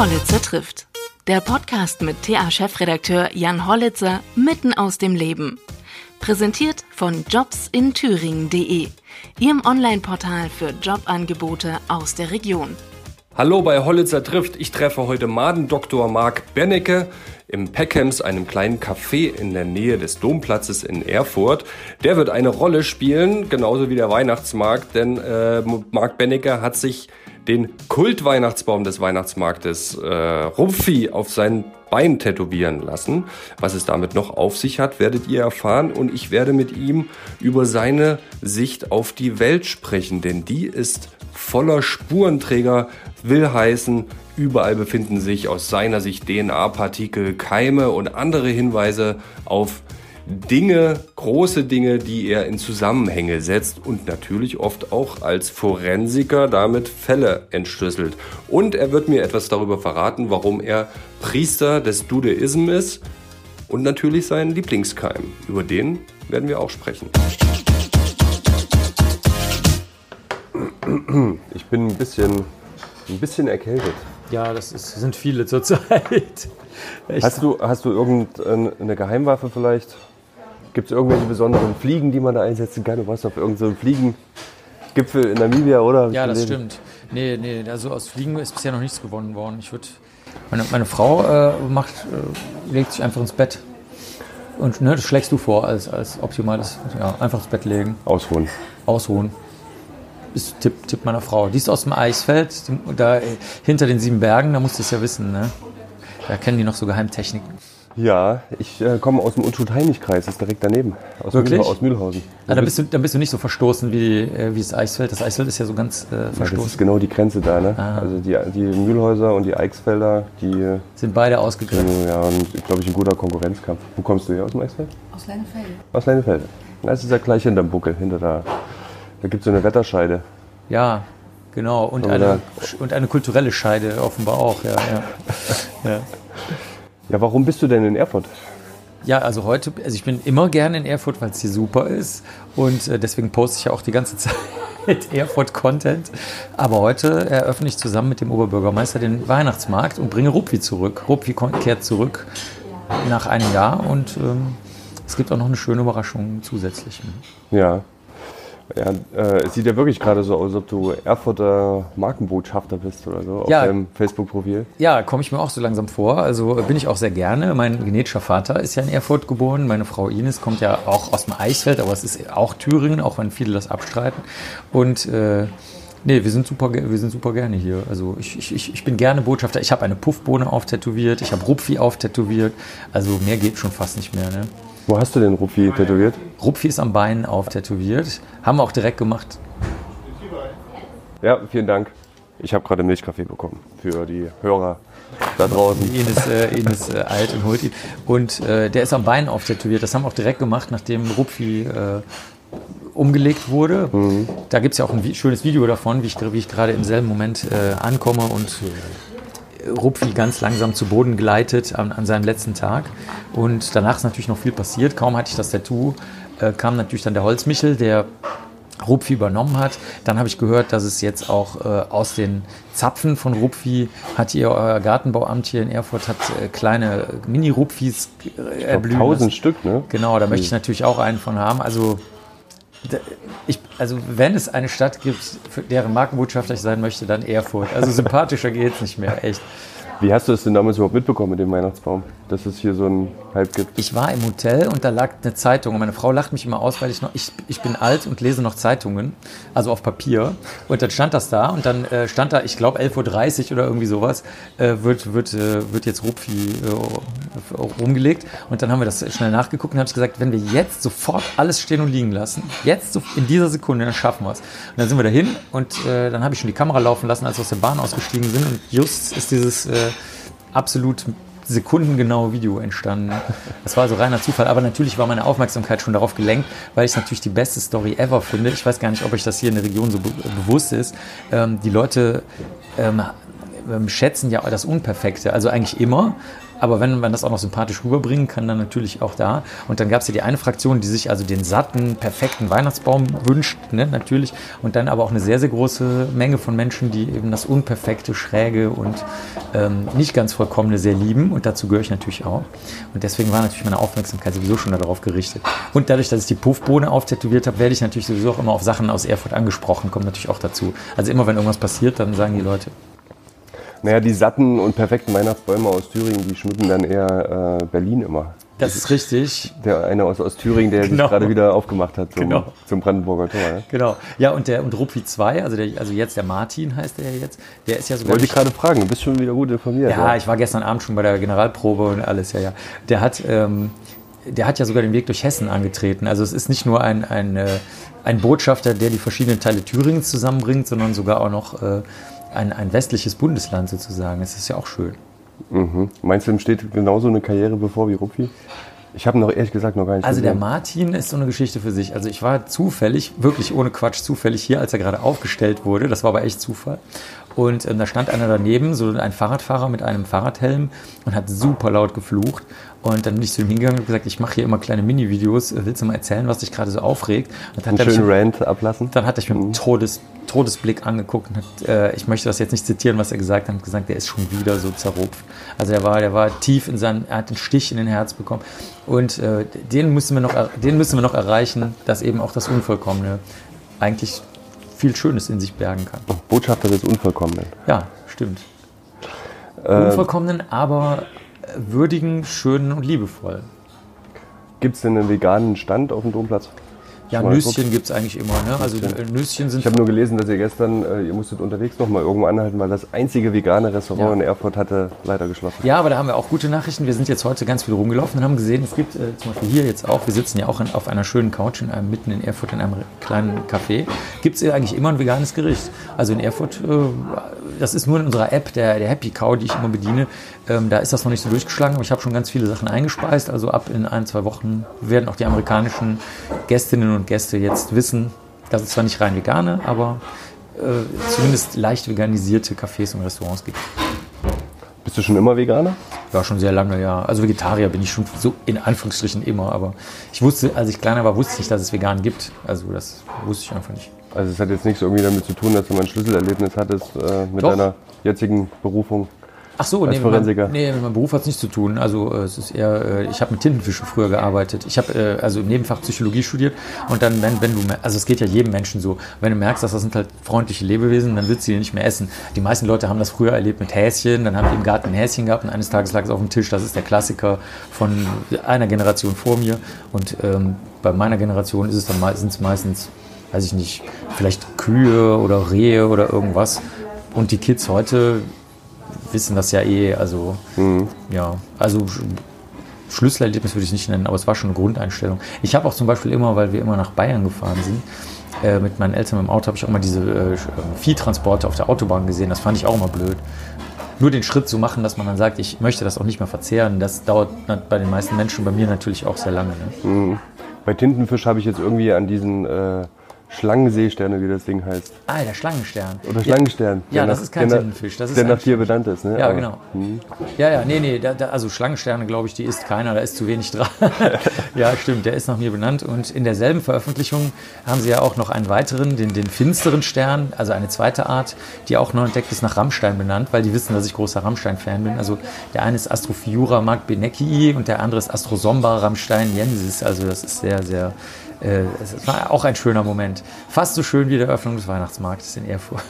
Hollitzer trifft. Der Podcast mit TA-Chefredakteur Jan Hollitzer mitten aus dem Leben. Präsentiert von jobsinthüringen.de, Ihrem Online-Portal für Jobangebote aus der Region. Hallo bei Hollitzer trifft. Ich treffe heute Madendoktor Marc Bennecke im Peckhams, einem kleinen Café in der Nähe des Domplatzes in Erfurt. Der wird eine Rolle spielen, genauso wie der Weihnachtsmarkt, denn äh, Marc Bennecke hat sich den Kultweihnachtsbaum des Weihnachtsmarktes äh, Rupfi auf sein Bein tätowieren lassen. Was es damit noch auf sich hat, werdet ihr erfahren und ich werde mit ihm über seine Sicht auf die Welt sprechen, denn die ist voller Spurenträger, will heißen, überall befinden sich aus seiner Sicht DNA-Partikel, Keime und andere Hinweise auf Dinge, große Dinge, die er in Zusammenhänge setzt und natürlich oft auch als Forensiker damit Fälle entschlüsselt. Und er wird mir etwas darüber verraten, warum er Priester des Dudeism ist und natürlich seinen Lieblingskeim. Über den werden wir auch sprechen. Ich bin ein bisschen, ein bisschen erkältet. Ja, das ist, sind viele zurzeit. Hast du, hast du irgendeine Geheimwaffe vielleicht? Gibt es irgendwelche besonderen Fliegen, die man da einsetzen kann? Du warst auf irgendeinem so Fliegengipfel in Namibia, oder? Ja, das stimmt. Nee, nee, also aus Fliegen ist bisher noch nichts gewonnen worden. Ich würde. Meine, meine Frau äh, macht, äh, legt sich einfach ins Bett. Und ne, das schlägst du vor als, als optimales. Ja, einfach ins Bett legen. Ausruhen. Ausruhen. Ist Tipp, Tipp meiner Frau. Die ist aus dem Eisfeld, da äh, hinter den sieben Bergen, da musst du es ja wissen. Ne? Da kennen die noch so Geheimtechniken. Ja, ich äh, komme aus dem Unschuld-Heinig-Kreis, ist direkt daneben. Aus, Wirklich? Mühl, aus Mühlhausen. Ah, dann, bist du, dann bist du nicht so verstoßen wie, äh, wie das Eisfeld. Das Eisfeld ist ja so ganz äh, verstoßen. Ja, das ist genau die Grenze da. Ne? Ah. Also die, die Mühlhäuser und die Eichsfelder, die sind beide ausgegrenzt. Sind, ja, glaube ich, ein guter Konkurrenzkampf. Wo kommst du her aus dem Eisfeld? Aus Leinefelde. Aus Leinefelde. Das ist ja gleich hinterm Buckel, hinter da. Da gibt es so eine Wetterscheide. Ja, genau. Und eine, und eine kulturelle Scheide offenbar auch. Ja, ja. ja. ja, warum bist du denn in Erfurt? Ja, also heute, also ich bin immer gerne in Erfurt, weil es hier super ist und äh, deswegen poste ich ja auch die ganze Zeit Erfurt-Content. Aber heute eröffne ich zusammen mit dem Oberbürgermeister den Weihnachtsmarkt und bringe Ruppi zurück. Ruppi kehrt zurück nach einem Jahr und ähm, es gibt auch noch eine schöne Überraschung zusätzlich. Ja, ja, äh, es sieht ja wirklich gerade so aus, als ob du Erfurter Markenbotschafter bist oder so ja. auf deinem Facebook-Profil. Ja, komme ich mir auch so langsam vor. Also bin ich auch sehr gerne. Mein genetischer Vater ist ja in Erfurt geboren. Meine Frau Ines kommt ja auch aus dem Eichsfeld, aber es ist auch Thüringen, auch wenn viele das abstreiten. Und äh, Nee, wir sind super, wir sind super gerne hier. Also ich, ich, ich bin gerne Botschafter. Ich habe eine Puffbohne auftätowiert, ich habe Rupfi auftätowiert. Also mehr geht schon fast nicht mehr. Ne? Wo hast du den Rupfi tätowiert? Rupfi ist am Bein auftätowiert. Haben wir auch direkt gemacht. Ja, vielen Dank. Ich habe gerade Milchkaffee bekommen für die Hörer da draußen. Ines, äh, Ines äh, alt und holt ihn. Und äh, der ist am Bein auftätowiert. Das haben wir auch direkt gemacht, nachdem Rupfi äh, umgelegt wurde. Mhm. Da gibt es ja auch ein schönes Video davon, wie ich, wie ich gerade im selben Moment äh, ankomme und Rupfi ganz langsam zu Boden gleitet an, an, seinem letzten Tag. Und danach ist natürlich noch viel passiert. Kaum hatte ich das Tattoo, äh, kam natürlich dann der Holzmichel, der Rupfi übernommen hat. Dann habe ich gehört, dass es jetzt auch äh, aus den Zapfen von Rupfi hat ihr euer Gartenbauamt hier in Erfurt hat äh, kleine Mini-Rupfis äh, erblühen. Tausend Stück, ne? Genau, da möchte ich natürlich auch einen von haben. Also ich, also wenn es eine Stadt gibt, deren Markenbotschafter ich sein möchte, dann Erfurt. Also sympathischer geht es nicht mehr, echt. Wie hast du es denn damals überhaupt mitbekommen mit dem Weihnachtsbaum, dass es hier so einen Hype gibt? Ich war im Hotel und da lag eine Zeitung und meine Frau lacht mich immer aus, weil ich noch, ich, ich bin alt und lese noch Zeitungen, also auf Papier. Und dann stand das da und dann äh, stand da, ich glaube 11.30 Uhr oder irgendwie sowas, äh, wird, wird, äh, wird jetzt Rupfi äh, rumgelegt. Und dann haben wir das schnell nachgeguckt und habe ich gesagt, wenn wir jetzt sofort alles stehen und liegen lassen, jetzt in dieser Sekunde, dann schaffen wir es. Und dann sind wir dahin und äh, dann habe ich schon die Kamera laufen lassen, als wir aus der Bahn ausgestiegen sind und just ist dieses äh, absolut sekundengenaue Video entstanden. Das war so reiner Zufall, aber natürlich war meine Aufmerksamkeit schon darauf gelenkt, weil ich es natürlich die beste Story ever finde. Ich weiß gar nicht, ob euch das hier in der Region so be bewusst ist. Ähm, die Leute ähm, ähm schätzen ja das Unperfekte, also eigentlich immer. Aber wenn man das auch noch sympathisch rüberbringen kann, dann natürlich auch da. Und dann gab es ja die eine Fraktion, die sich also den satten, perfekten Weihnachtsbaum wünscht, ne, natürlich. Und dann aber auch eine sehr, sehr große Menge von Menschen, die eben das Unperfekte, Schräge und ähm, nicht ganz vollkommene sehr lieben. Und dazu gehöre ich natürlich auch. Und deswegen war natürlich meine Aufmerksamkeit sowieso schon darauf gerichtet. Und dadurch, dass ich die Puffbohne auftätowiert habe, werde ich natürlich sowieso auch immer auf Sachen aus Erfurt angesprochen, kommt natürlich auch dazu. Also immer wenn irgendwas passiert, dann sagen die Leute, naja, die satten und perfekten Weihnachtsbäume aus Thüringen, die schmücken dann eher äh, Berlin immer. Das ist richtig. Der eine aus, aus Thüringen, der Genau. sich gerade wieder aufgemacht hat zum, Genau. zum Brandenburger Tor. Ja? Genau. Ja, und der und Ruppi 2, also, der, also jetzt der Martin heißt der ja jetzt, der ist ja sogar. Wollte ich gerade fragen, du bist schon wieder gut informiert. ja, ich war gestern Abend schon bei der Generalprobe und alles, ja, ja. Der hat, ähm, der hat ja sogar den Weg durch Hessen angetreten. Also es ist nicht nur ein, ein, äh, ein Botschafter, der die verschiedenen Teile Thüringens zusammenbringt, sondern sogar auch noch äh, ein, ein westliches Bundesland sozusagen. Das ist ja auch schön. Mhm. Meinst du, ihm steht genauso eine Karriere bevor wie Ruppi? Ich habe noch ehrlich gesagt noch gar nicht Also der gesehen. Martin ist so eine Geschichte für sich. Also ich war zufällig, wirklich ohne Quatsch, zufällig hier, als er gerade aufgestellt wurde. Das war aber echt Zufall. Und ähm, da stand einer daneben, so ein Fahrradfahrer mit einem Fahrradhelm und hat super laut geflucht. Und dann bin ich zu ihm hingegangen und gesagt, ich mache hier immer kleine Mini-Videos. Willst du mal erzählen, was dich gerade so aufregt? Und dann Einen hat er mich- schönen Rant ablassen. dann hat er mich mit einem Todes, Todesblick angeguckt und hat, äh, ich möchte das jetzt nicht zitieren, was er gesagt hat, hat gesagt, der ist schon wieder so zerrupft. Also er war, der war tief in seinem, er hat einen Stich in den Herz bekommen. Und äh, den, müssen wir noch, den müssen wir noch erreichen, dass eben auch das Unvollkommene eigentlich viel Schönes in sich bergen kann. Botschafter des Unvollkommenen. Ja, stimmt. Äh, Unvollkommenen, aber äh, würdigen, schönen und liebevoll. Gibt es denn einen veganen Stand auf dem Domplatz? Ja, Nüsschen gibt es eigentlich immer. Ne? Also Nüsschen. äh, Nüsschen sind Ich habe nur gelesen, dass ihr gestern, äh, ihr musstet unterwegs noch mal irgendwo anhalten, weil das einzige vegane Restaurant Ja. in Erfurt hatte leider geschlossen. Ja, aber da haben wir auch gute Nachrichten. Wir sind jetzt heute ganz viel rumgelaufen und haben gesehen, es gibt äh, zum Beispiel hier jetzt auch, wir sitzen ja auch in, auf einer schönen Couch in einem, mitten in Erfurt in einem kleinen Café, gibt es eigentlich immer ein veganes Gericht. Also in Erfurt, äh, das ist nur in unserer App, der, der Happy Cow, die ich immer bediene, ähm, da ist das noch nicht so durchgeschlagen, aber ich habe schon ganz viele Sachen eingespeist. Also ab in ein, zwei Wochen werden auch die amerikanischen Gästinnen und Gäste jetzt wissen, dass es zwar nicht rein vegane, aber äh, zumindest leicht veganisierte Cafés und Restaurants gibt. Bist du schon immer Veganer? Ja, schon sehr lange, ja. Also Vegetarier bin ich schon so in Anführungsstrichen immer, aber ich wusste, als ich kleiner war, wusste ich nicht, dass es vegan gibt. Also das wusste ich einfach nicht. Also es hat jetzt nichts irgendwie damit zu tun, dass du mal ein Schlüsselerlebnis hattest äh, mit Doch. deiner jetzigen Berufung. Ach so, Als nee, mit meinem, Forensiker. nee, mit meinem Beruf hat es nichts zu tun. Also äh, es ist eher, äh, ich habe mit Tintenfischen früher gearbeitet. Ich habe äh, also im Nebenfach Psychologie studiert und dann, wenn, wenn du, also es geht ja jedem Menschen so, wenn du merkst, dass das sind halt freundliche Lebewesen, dann willst du die nicht mehr essen. Die meisten Leute haben das früher erlebt mit Häschen, dann haben die im Garten ein Häschen gehabt und eines Tages lag es auf dem Tisch. Das ist der Klassiker von einer Generation vor mir und ähm, bei meiner Generation ist es dann mei- sind es meistens, weiß ich nicht, vielleicht Kühe oder Rehe oder irgendwas. Und die Kids heute wissen das ja eh. Also, ja, also Sch- Schlüsselerlebnis würde ich nicht nennen, aber es war schon eine Grundeinstellung. Ich habe auch zum Beispiel immer, weil wir immer nach Bayern gefahren sind, äh, mit meinen Eltern im Auto, habe ich auch mal diese äh, Sch- äh, Viehtransporte auf der Autobahn gesehen. Das fand ich auch immer blöd. Nur den Schritt zu machen, dass man dann sagt, ich möchte das auch nicht mehr verzehren, das dauert bei den meisten Menschen, bei mir natürlich auch sehr lange. Ne? Bei Tintenfisch habe ich jetzt irgendwie an diesen äh, Schlangenseesterne, wie das Ding heißt. Ah, der Schlangenstern. Oder Schlangenstern. Ja, der das nach- ist kein Tintenfisch, das ist der nach dir benannt ist, ne? Ja, Aber- genau. Ja, ja, nee, nee, da, da, also Schlangensterne, glaube ich, die isst keiner, da ist zu wenig dran. ja, stimmt, der ist nach mir benannt. Und in derselben Veröffentlichung haben sie ja auch noch einen weiteren, den, den finsteren Stern, also eine zweite Art, die auch neu entdeckt ist, nach Rammstein benannt, weil die wissen, dass ich großer Rammstein-Fan bin. Also der eine ist Astrophiura Mark Benecki und der andere ist Astrosomba Rammstein Jensis. Also das ist sehr, sehr, äh, es war auch ein schöner Moment. Fast so schön wie die Eröffnung des Weihnachtsmarktes in Erfurt.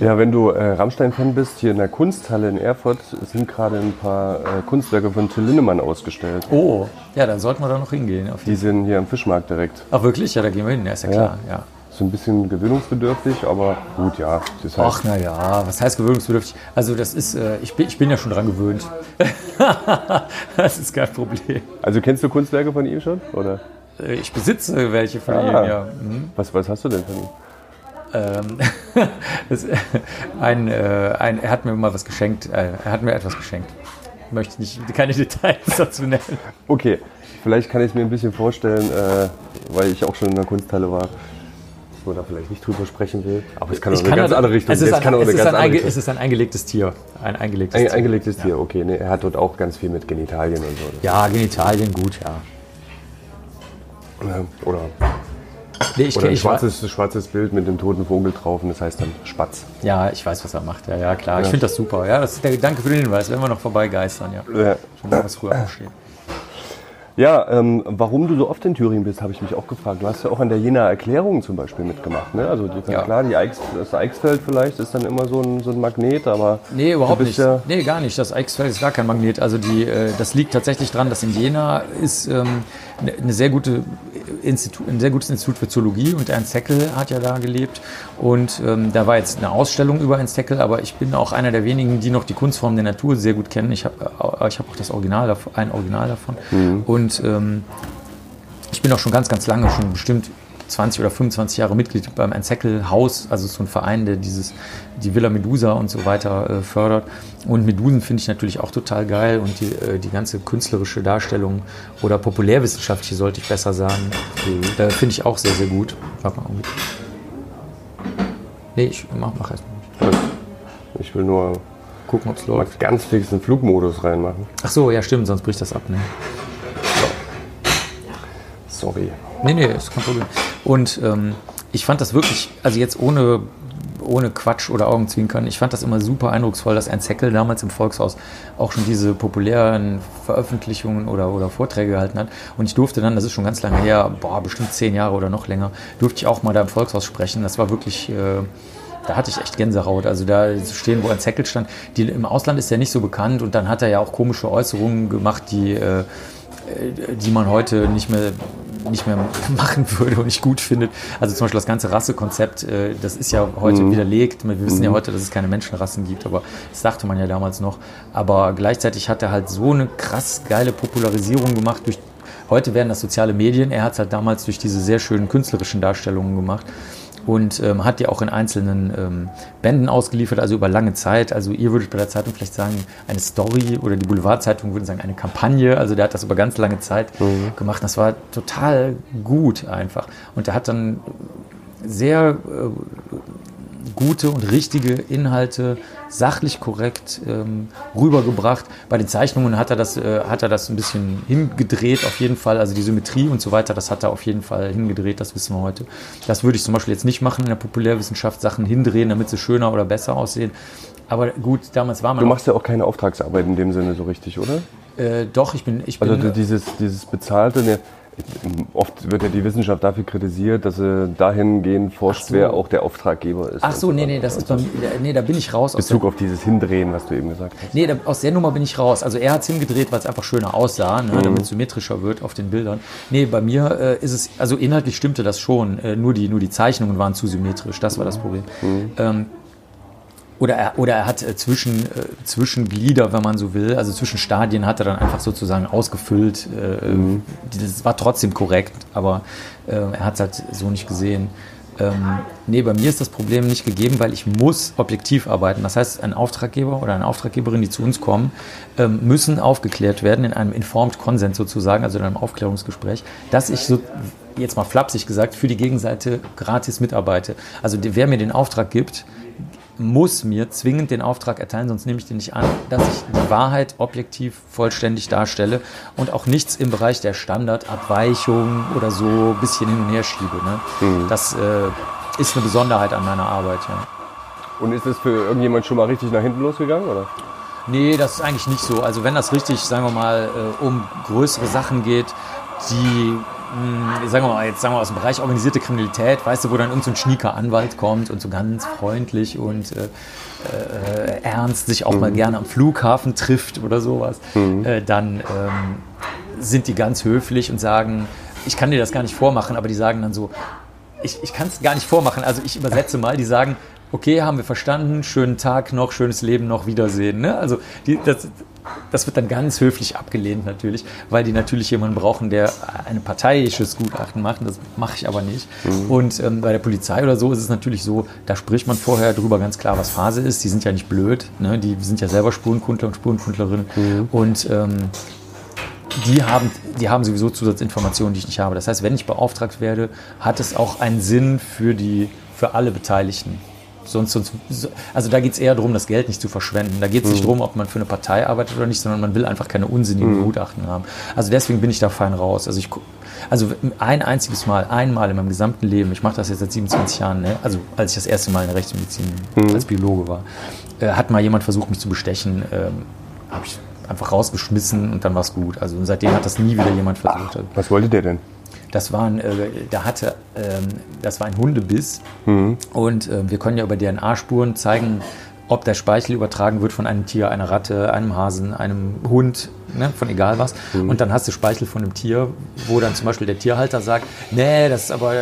Ja, wenn du äh, Rammstein-Fan bist, hier in der Kunsthalle in Erfurt sind gerade ein paar äh, Kunstwerke von Till Lindemann ausgestellt. Oh, ja, dann sollten wir da noch hingehen. Die sind hier am Fischmarkt direkt. Ach wirklich? Ja, da gehen wir hin, ja, ist ja klar. Ja. So ein bisschen gewöhnungsbedürftig, aber gut, ja. Halt, Ach, naja, was heißt gewöhnungsbedürftig? Also das ist, äh, ich, bin, ich bin ja schon dran gewöhnt. das ist kein Problem. Also kennst du Kunstwerke von ihm schon? Oder Äh, Ich besitze welche von Ah. ihm, ja. Mhm. was, was hast du denn von ihm? Ähm, das, ein, äh, ein, er hat mir mal was geschenkt, äh, er hat mir etwas geschenkt. Ich möchte nicht, keine Details dazu nennen. Okay, vielleicht kann ich es mir ein bisschen vorstellen, äh, weil ich auch schon in der Kunsthalle war. Dass man da vielleicht nicht drüber sprechen will. Aber es kann auch Ich eine kann ganz ja- andere Richtung es ist gehen. ein, kann auch es ist ein, einge, es ist ein eingelegtes Tier. Ein eingelegtes Ein Tier. eingelegtes Tier, okay. Nee, er hat dort auch ganz viel mit Genitalien und so. Ja, Genitalien, gut, ja. Ja, Oder, Nee, ich, oder ein ich, wa- schwarzes, schwarzes Bild mit dem toten Vogel drauf und das heißt dann Spatz. ja, ich weiß, was er macht. Ja, ja, klar. Ich Ja. finde das super. Ja, das, der, danke für den Hinweis. Werden wir noch vorbeigeistern, ja. Ja. Schon mal was früher aufstehen. Ja, ähm, warum du so oft in Thüringen bist, habe ich mich auch gefragt. Du hast ja auch an der Jenaer Erklärung zum Beispiel mitgemacht. Ne? Also die, Ja. klar, die Eichs, das Eichsfeld vielleicht ist dann immer so ein, so ein Magnet, aber Nee, überhaupt nicht. Ja, Nee, gar nicht. Das Eichsfeld ist gar kein Magnet. Also die, äh, das liegt tatsächlich daran, dass in Jena ist ähm, eine sehr gute Institut, ein sehr gutes Institut für Zoologie und Ernst Haeckel hat ja da gelebt. Und ähm, da war jetzt eine Ausstellung über Ernst Haeckel, aber ich bin auch einer der wenigen, die noch die Kunstform der Natur sehr gut kennen. Ich habe äh, ich hab auch das Original davon, ein Original davon. Und ähm, ich bin auch schon ganz, ganz lange, schon bestimmt 20 oder 25 Jahre Mitglied beim Enzekel Haus, also so ein Verein, der dieses, die Villa Medusa und so weiter äh, fördert. Und Medusen finde ich natürlich auch total geil und die, äh, die ganze künstlerische Darstellung oder populärwissenschaftliche, sollte ich besser sagen, äh, finde ich auch sehr, sehr gut. Warte mal. Nee, ich mach, mach erst mal. ich will nur Gucken, ob es läuft. ganz fix den Flugmodus reinmachen. Ach so, ja, stimmt, sonst bricht das ab. Ne? Sorry. Nee, nee, ist kein Problem. Und ähm, ich fand das wirklich, also jetzt ohne, ohne Quatsch oder Augenzwinkern, ich fand das immer super eindrucksvoll, dass Ernst Haeckel damals im Volkshaus auch schon diese populären Veröffentlichungen oder, oder Vorträge gehalten hat. Und ich durfte dann, das ist schon ganz lange her, boah, bestimmt zehn Jahre oder noch länger, durfte ich auch mal da im Volkshaus sprechen. Das war wirklich... Äh, da hatte ich echt Gänsehaut. Also da zu stehen, wo Ernst Haeckel stand. Die, Im Ausland ist er nicht so bekannt und dann hat er ja auch komische Äußerungen gemacht, die, äh, die man heute nicht mehr, nicht mehr machen würde und nicht gut findet. Also zum Beispiel das ganze Rassekonzept, äh, das ist ja heute widerlegt. Wir wissen ja heute, dass es keine Menschenrassen gibt, aber das dachte man ja damals noch. Aber gleichzeitig hat er halt so eine krass geile Popularisierung gemacht durch Heute werden das soziale Medien. Er hat es halt damals durch diese sehr schönen künstlerischen Darstellungen gemacht und ähm, hat die auch in einzelnen ähm, Bänden ausgeliefert, also über lange Zeit. Also ihr würdet bei der Zeitung vielleicht sagen, eine Story oder die Boulevardzeitung würden sagen, eine Kampagne. Also der hat das über ganz lange Zeit gemacht. Das war total gut einfach. Und der hat dann sehr äh, gute und richtige Inhalte sachlich korrekt ähm, rübergebracht. Bei den Zeichnungen hat er, das, äh, hat er das ein bisschen hingedreht, auf jeden Fall. Also die Symmetrie und so weiter, das hat er auf jeden Fall hingedreht, das wissen wir heute. Das würde ich zum Beispiel jetzt nicht machen in der Populärwissenschaft, Sachen hindrehen, damit sie schöner oder besser aussehen. Aber gut, damals war man Du machst ja auch keine Auftragsarbeit in dem Sinne so richtig, oder? äh, doch, ich bin, ich bin Also dieses, dieses bezahlte, ne, oft wird ja die Wissenschaft dafür kritisiert, dass sie dahingehend forscht, so. wer auch der Auftraggeber ist. Ach so, nee, nee, das ist bei nee, da bin ich raus Bezug auf dieses Hindrehen, was du eben gesagt hast. Nee, da, aus der Nummer bin ich raus. Also er hat es hingedreht, weil es einfach schöner aussah, ne, damit es symmetrischer wird auf den Bildern. Nee, bei mir äh, ist es, also inhaltlich stimmte das schon, äh, nur, die, nur die Zeichnungen waren zu symmetrisch, das war das Problem. Ähm, oder er, oder er hat äh, zwischen, äh, Zwischenglieder, wenn man so will, also zwischen Stadien hat er dann einfach sozusagen ausgefüllt. Äh, die- Das war trotzdem korrekt, aber äh, er hat es halt so nicht gesehen. Ähm, nee, bei mir ist das Problem nicht gegeben, weil ich muss objektiv arbeiten. Das heißt, ein Auftraggeber oder eine Auftraggeberin, die zu uns kommen, ähm, müssen aufgeklärt werden in einem Informed Consent sozusagen, also in einem Aufklärungsgespräch, dass ich so, jetzt mal flapsig gesagt, für die Gegenseite gratis mitarbeite. Also wer mir den Auftrag gibt, muss mir zwingend den Auftrag erteilen, sonst nehme ich den nicht an, dass ich die Wahrheit objektiv vollständig darstelle und auch nichts im Bereich der Standardabweichung oder so ein bisschen hin und her schiebe. Ne? Das äh, ist eine Besonderheit an meiner Arbeit. Ja. Und ist das für irgendjemand schon mal richtig nach hinten losgegangen? Oder? Nee, das ist eigentlich nicht so. Also wenn das richtig, sagen wir mal, äh, um größere Sachen geht, die, mh, sagen wir mal, jetzt sagen wir aus dem Bereich organisierte Kriminalität, weißt du, wo dann irgendein so ein schnieker Anwalt kommt und so ganz freundlich und äh, äh, ernst sich auch mal gerne am Flughafen trifft oder sowas, äh, dann ähm, sind die ganz höflich und sagen, ich kann dir das gar nicht vormachen, aber die sagen dann so, ich, ich kann es gar nicht vormachen. Also ich übersetze mal, die sagen, okay, haben wir verstanden, schönen Tag noch, schönes Leben noch, Wiedersehen. Ne? Also die, das, das wird dann ganz höflich abgelehnt natürlich, weil die natürlich jemanden brauchen, der ein parteiisches Gutachten macht. Das mache ich aber nicht. Und ähm, bei der Polizei oder so ist es natürlich so, da spricht man vorher drüber ganz klar, was Phase ist. Die sind ja nicht blöd, ne? die sind ja selber Spurenkundler und Spurenkundlerinnen. Und ähm, die haben, die haben sowieso Zusatzinformationen, die ich nicht habe. Das heißt, wenn ich beauftragt werde, hat es auch einen Sinn für, die, für alle Beteiligten. Sonst, sonst, also da geht es eher darum, das Geld nicht zu verschwenden. Da geht es nicht darum, ob man für eine Partei arbeitet oder nicht, sondern man will einfach keine unsinnigen Gutachten haben. Also deswegen bin ich da fein raus. Also ich also ein einziges Mal, einmal in meinem gesamten Leben, ich mache das jetzt seit 27 Jahren, ne? also als ich das erste Mal in der Rechtsmedizin als Biologe war, äh, hat mal jemand versucht, mich zu bestechen, ähm, habe ich einfach rausgeschmissen und dann war es gut. Also seitdem hat das nie wieder jemand versucht. Was wollte der denn? Das war ein, äh, der hatte, ähm, das war ein Hundebiss und äh, wir können ja über DNA-Spuren zeigen, ob der Speichel übertragen wird von einem Tier, einer Ratte, einem Hasen, einem Hund, ne, von egal was. Und dann hast du Speichel von einem Tier, wo dann zum Beispiel der Tierhalter sagt, nee, das ist aber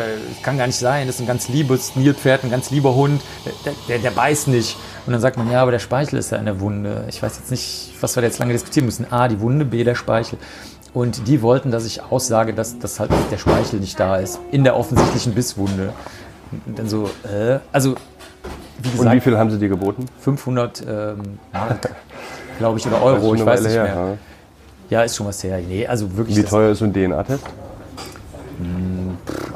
kann gar nicht sein, das ist ein ganz liebes Nilpferd, ein ganz lieber Hund, der, der, der beißt nicht. Und dann sagt man, ja, aber der Speichel ist ja in der Wunde. Ich weiß jetzt nicht, was wir da jetzt lange diskutieren müssen. A, die Wunde, B, der Speichel. Und die wollten, dass ich aussage, dass, dass halt der Speichel nicht da ist. In der offensichtlichen Bisswunde. Und dann so, äh, also, wie Und gesagt, wie viel haben sie dir geboten? 500 ähm, Mark, glaube ich, oder Euro, ich weiß nicht her, mehr. Ja, ist schon was her. Nee, also wirklich, Wie teuer ist so ein DNA-Test?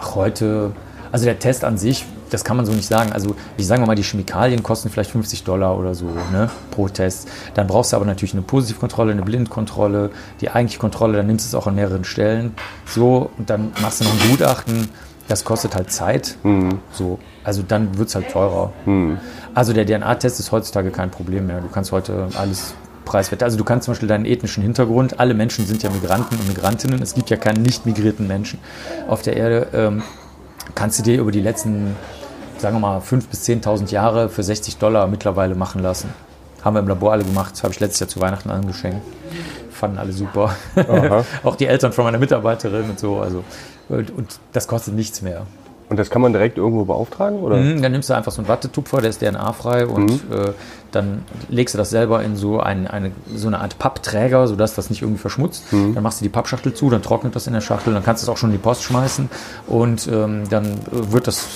ach, heute, also der Test an sich, das kann man so nicht sagen. Also ich sage mal, die Chemikalien kosten vielleicht 50 Dollar oder so ne, pro Test. Dann brauchst du aber natürlich eine Positivkontrolle, eine Blindkontrolle, die eigentliche Kontrolle, dann nimmst du es auch an mehreren Stellen. So, und dann machst du noch ein Gutachten. Das kostet halt Zeit. So, also dann wird es halt teurer. Also der DNA-Test ist heutzutage kein Problem mehr. Du kannst heute alles preiswert. Also du kannst zum Beispiel deinen ethnischen Hintergrund, alle Menschen sind ja Migranten und Migrantinnen, es gibt ja keinen nicht migrierten Menschen auf der Erde, ähm, kannst du dir über die letzten, sagen wir mal, 5.000 bis 10.000 Jahre für 60 Dollar mittlerweile machen lassen. Haben wir im Labor alle gemacht, das habe ich letztes Jahr zu Weihnachten angeschenkt. Fanden alle super. Auch die Eltern von meiner Mitarbeiterin und so. Also, und, und das kostet nichts mehr. Und das kann man direkt irgendwo beauftragen? Oder? Mhm, Dann nimmst du einfach so einen Wattetupfer, der ist DNA-frei und äh, dann legst du das selber in so, ein, eine, so eine Art Pappträger, sodass das nicht irgendwie verschmutzt. Dann machst du die Pappschachtel zu, dann trocknet das in der Schachtel, dann kannst du es auch schon in die Post schmeißen und ähm, dann äh, wird das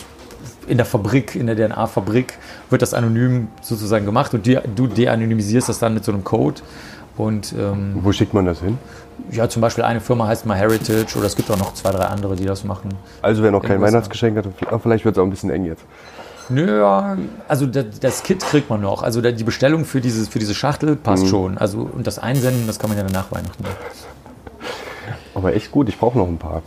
in der Fabrik, in der DNA-Fabrik, wird das anonym sozusagen gemacht und die, du de-anonymisierst das dann mit so einem Code. Und ähm, Wo schickt man das hin? ja, zum Beispiel eine Firma heißt MyHeritage oder es gibt auch noch zwei, drei andere, die das machen. Also wer noch kein. Weihnachtsgeschenk hat, vielleicht wird es auch ein bisschen eng jetzt. Nö, also das, das Kit kriegt man noch. Also die Bestellung für, dieses, für diese Schachtel passt schon. Also und das Einsenden, das kann man ja dann nach Weihnachten machen. Aber echt gut, ich brauche noch ein paar.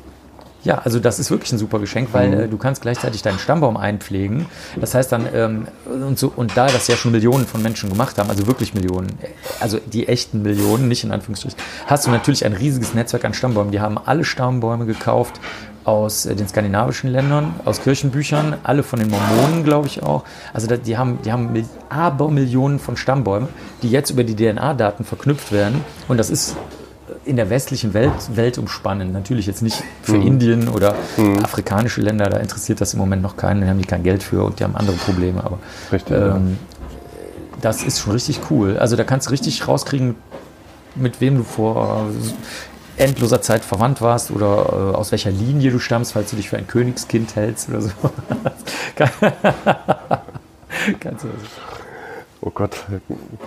Ja, also das ist wirklich ein super Geschenk, weil Mhm. äh, du kannst gleichzeitig deinen Stammbaum einpflegen. Das heißt dann, ähm, und, so, und da das ja schon Millionen von Menschen gemacht haben, also wirklich Millionen, äh, also die echten Millionen, nicht in Anführungsstrichen, hast du natürlich ein riesiges Netzwerk an Stammbäumen. Die haben alle Stammbäume gekauft aus äh, den skandinavischen Ländern, aus Kirchenbüchern, alle von den Mormonen, glaube ich auch. Also die haben, die haben Mil- Abermillionen von Stammbäumen, die jetzt über die DNA-Daten verknüpft werden. Und das ist in der westlichen Welt weltumspannend. Natürlich jetzt nicht für Indien oder afrikanische Länder, da interessiert das im Moment noch keinen, da haben die kein Geld für und die haben andere Probleme. Aber Richtig, ähm, das ist schon richtig cool. Also da kannst du richtig rauskriegen, mit wem du vor endloser Zeit verwandt warst oder äh, aus welcher Linie du stammst, falls du dich für ein Königskind hältst oder so. Kannst du das Oh Gott,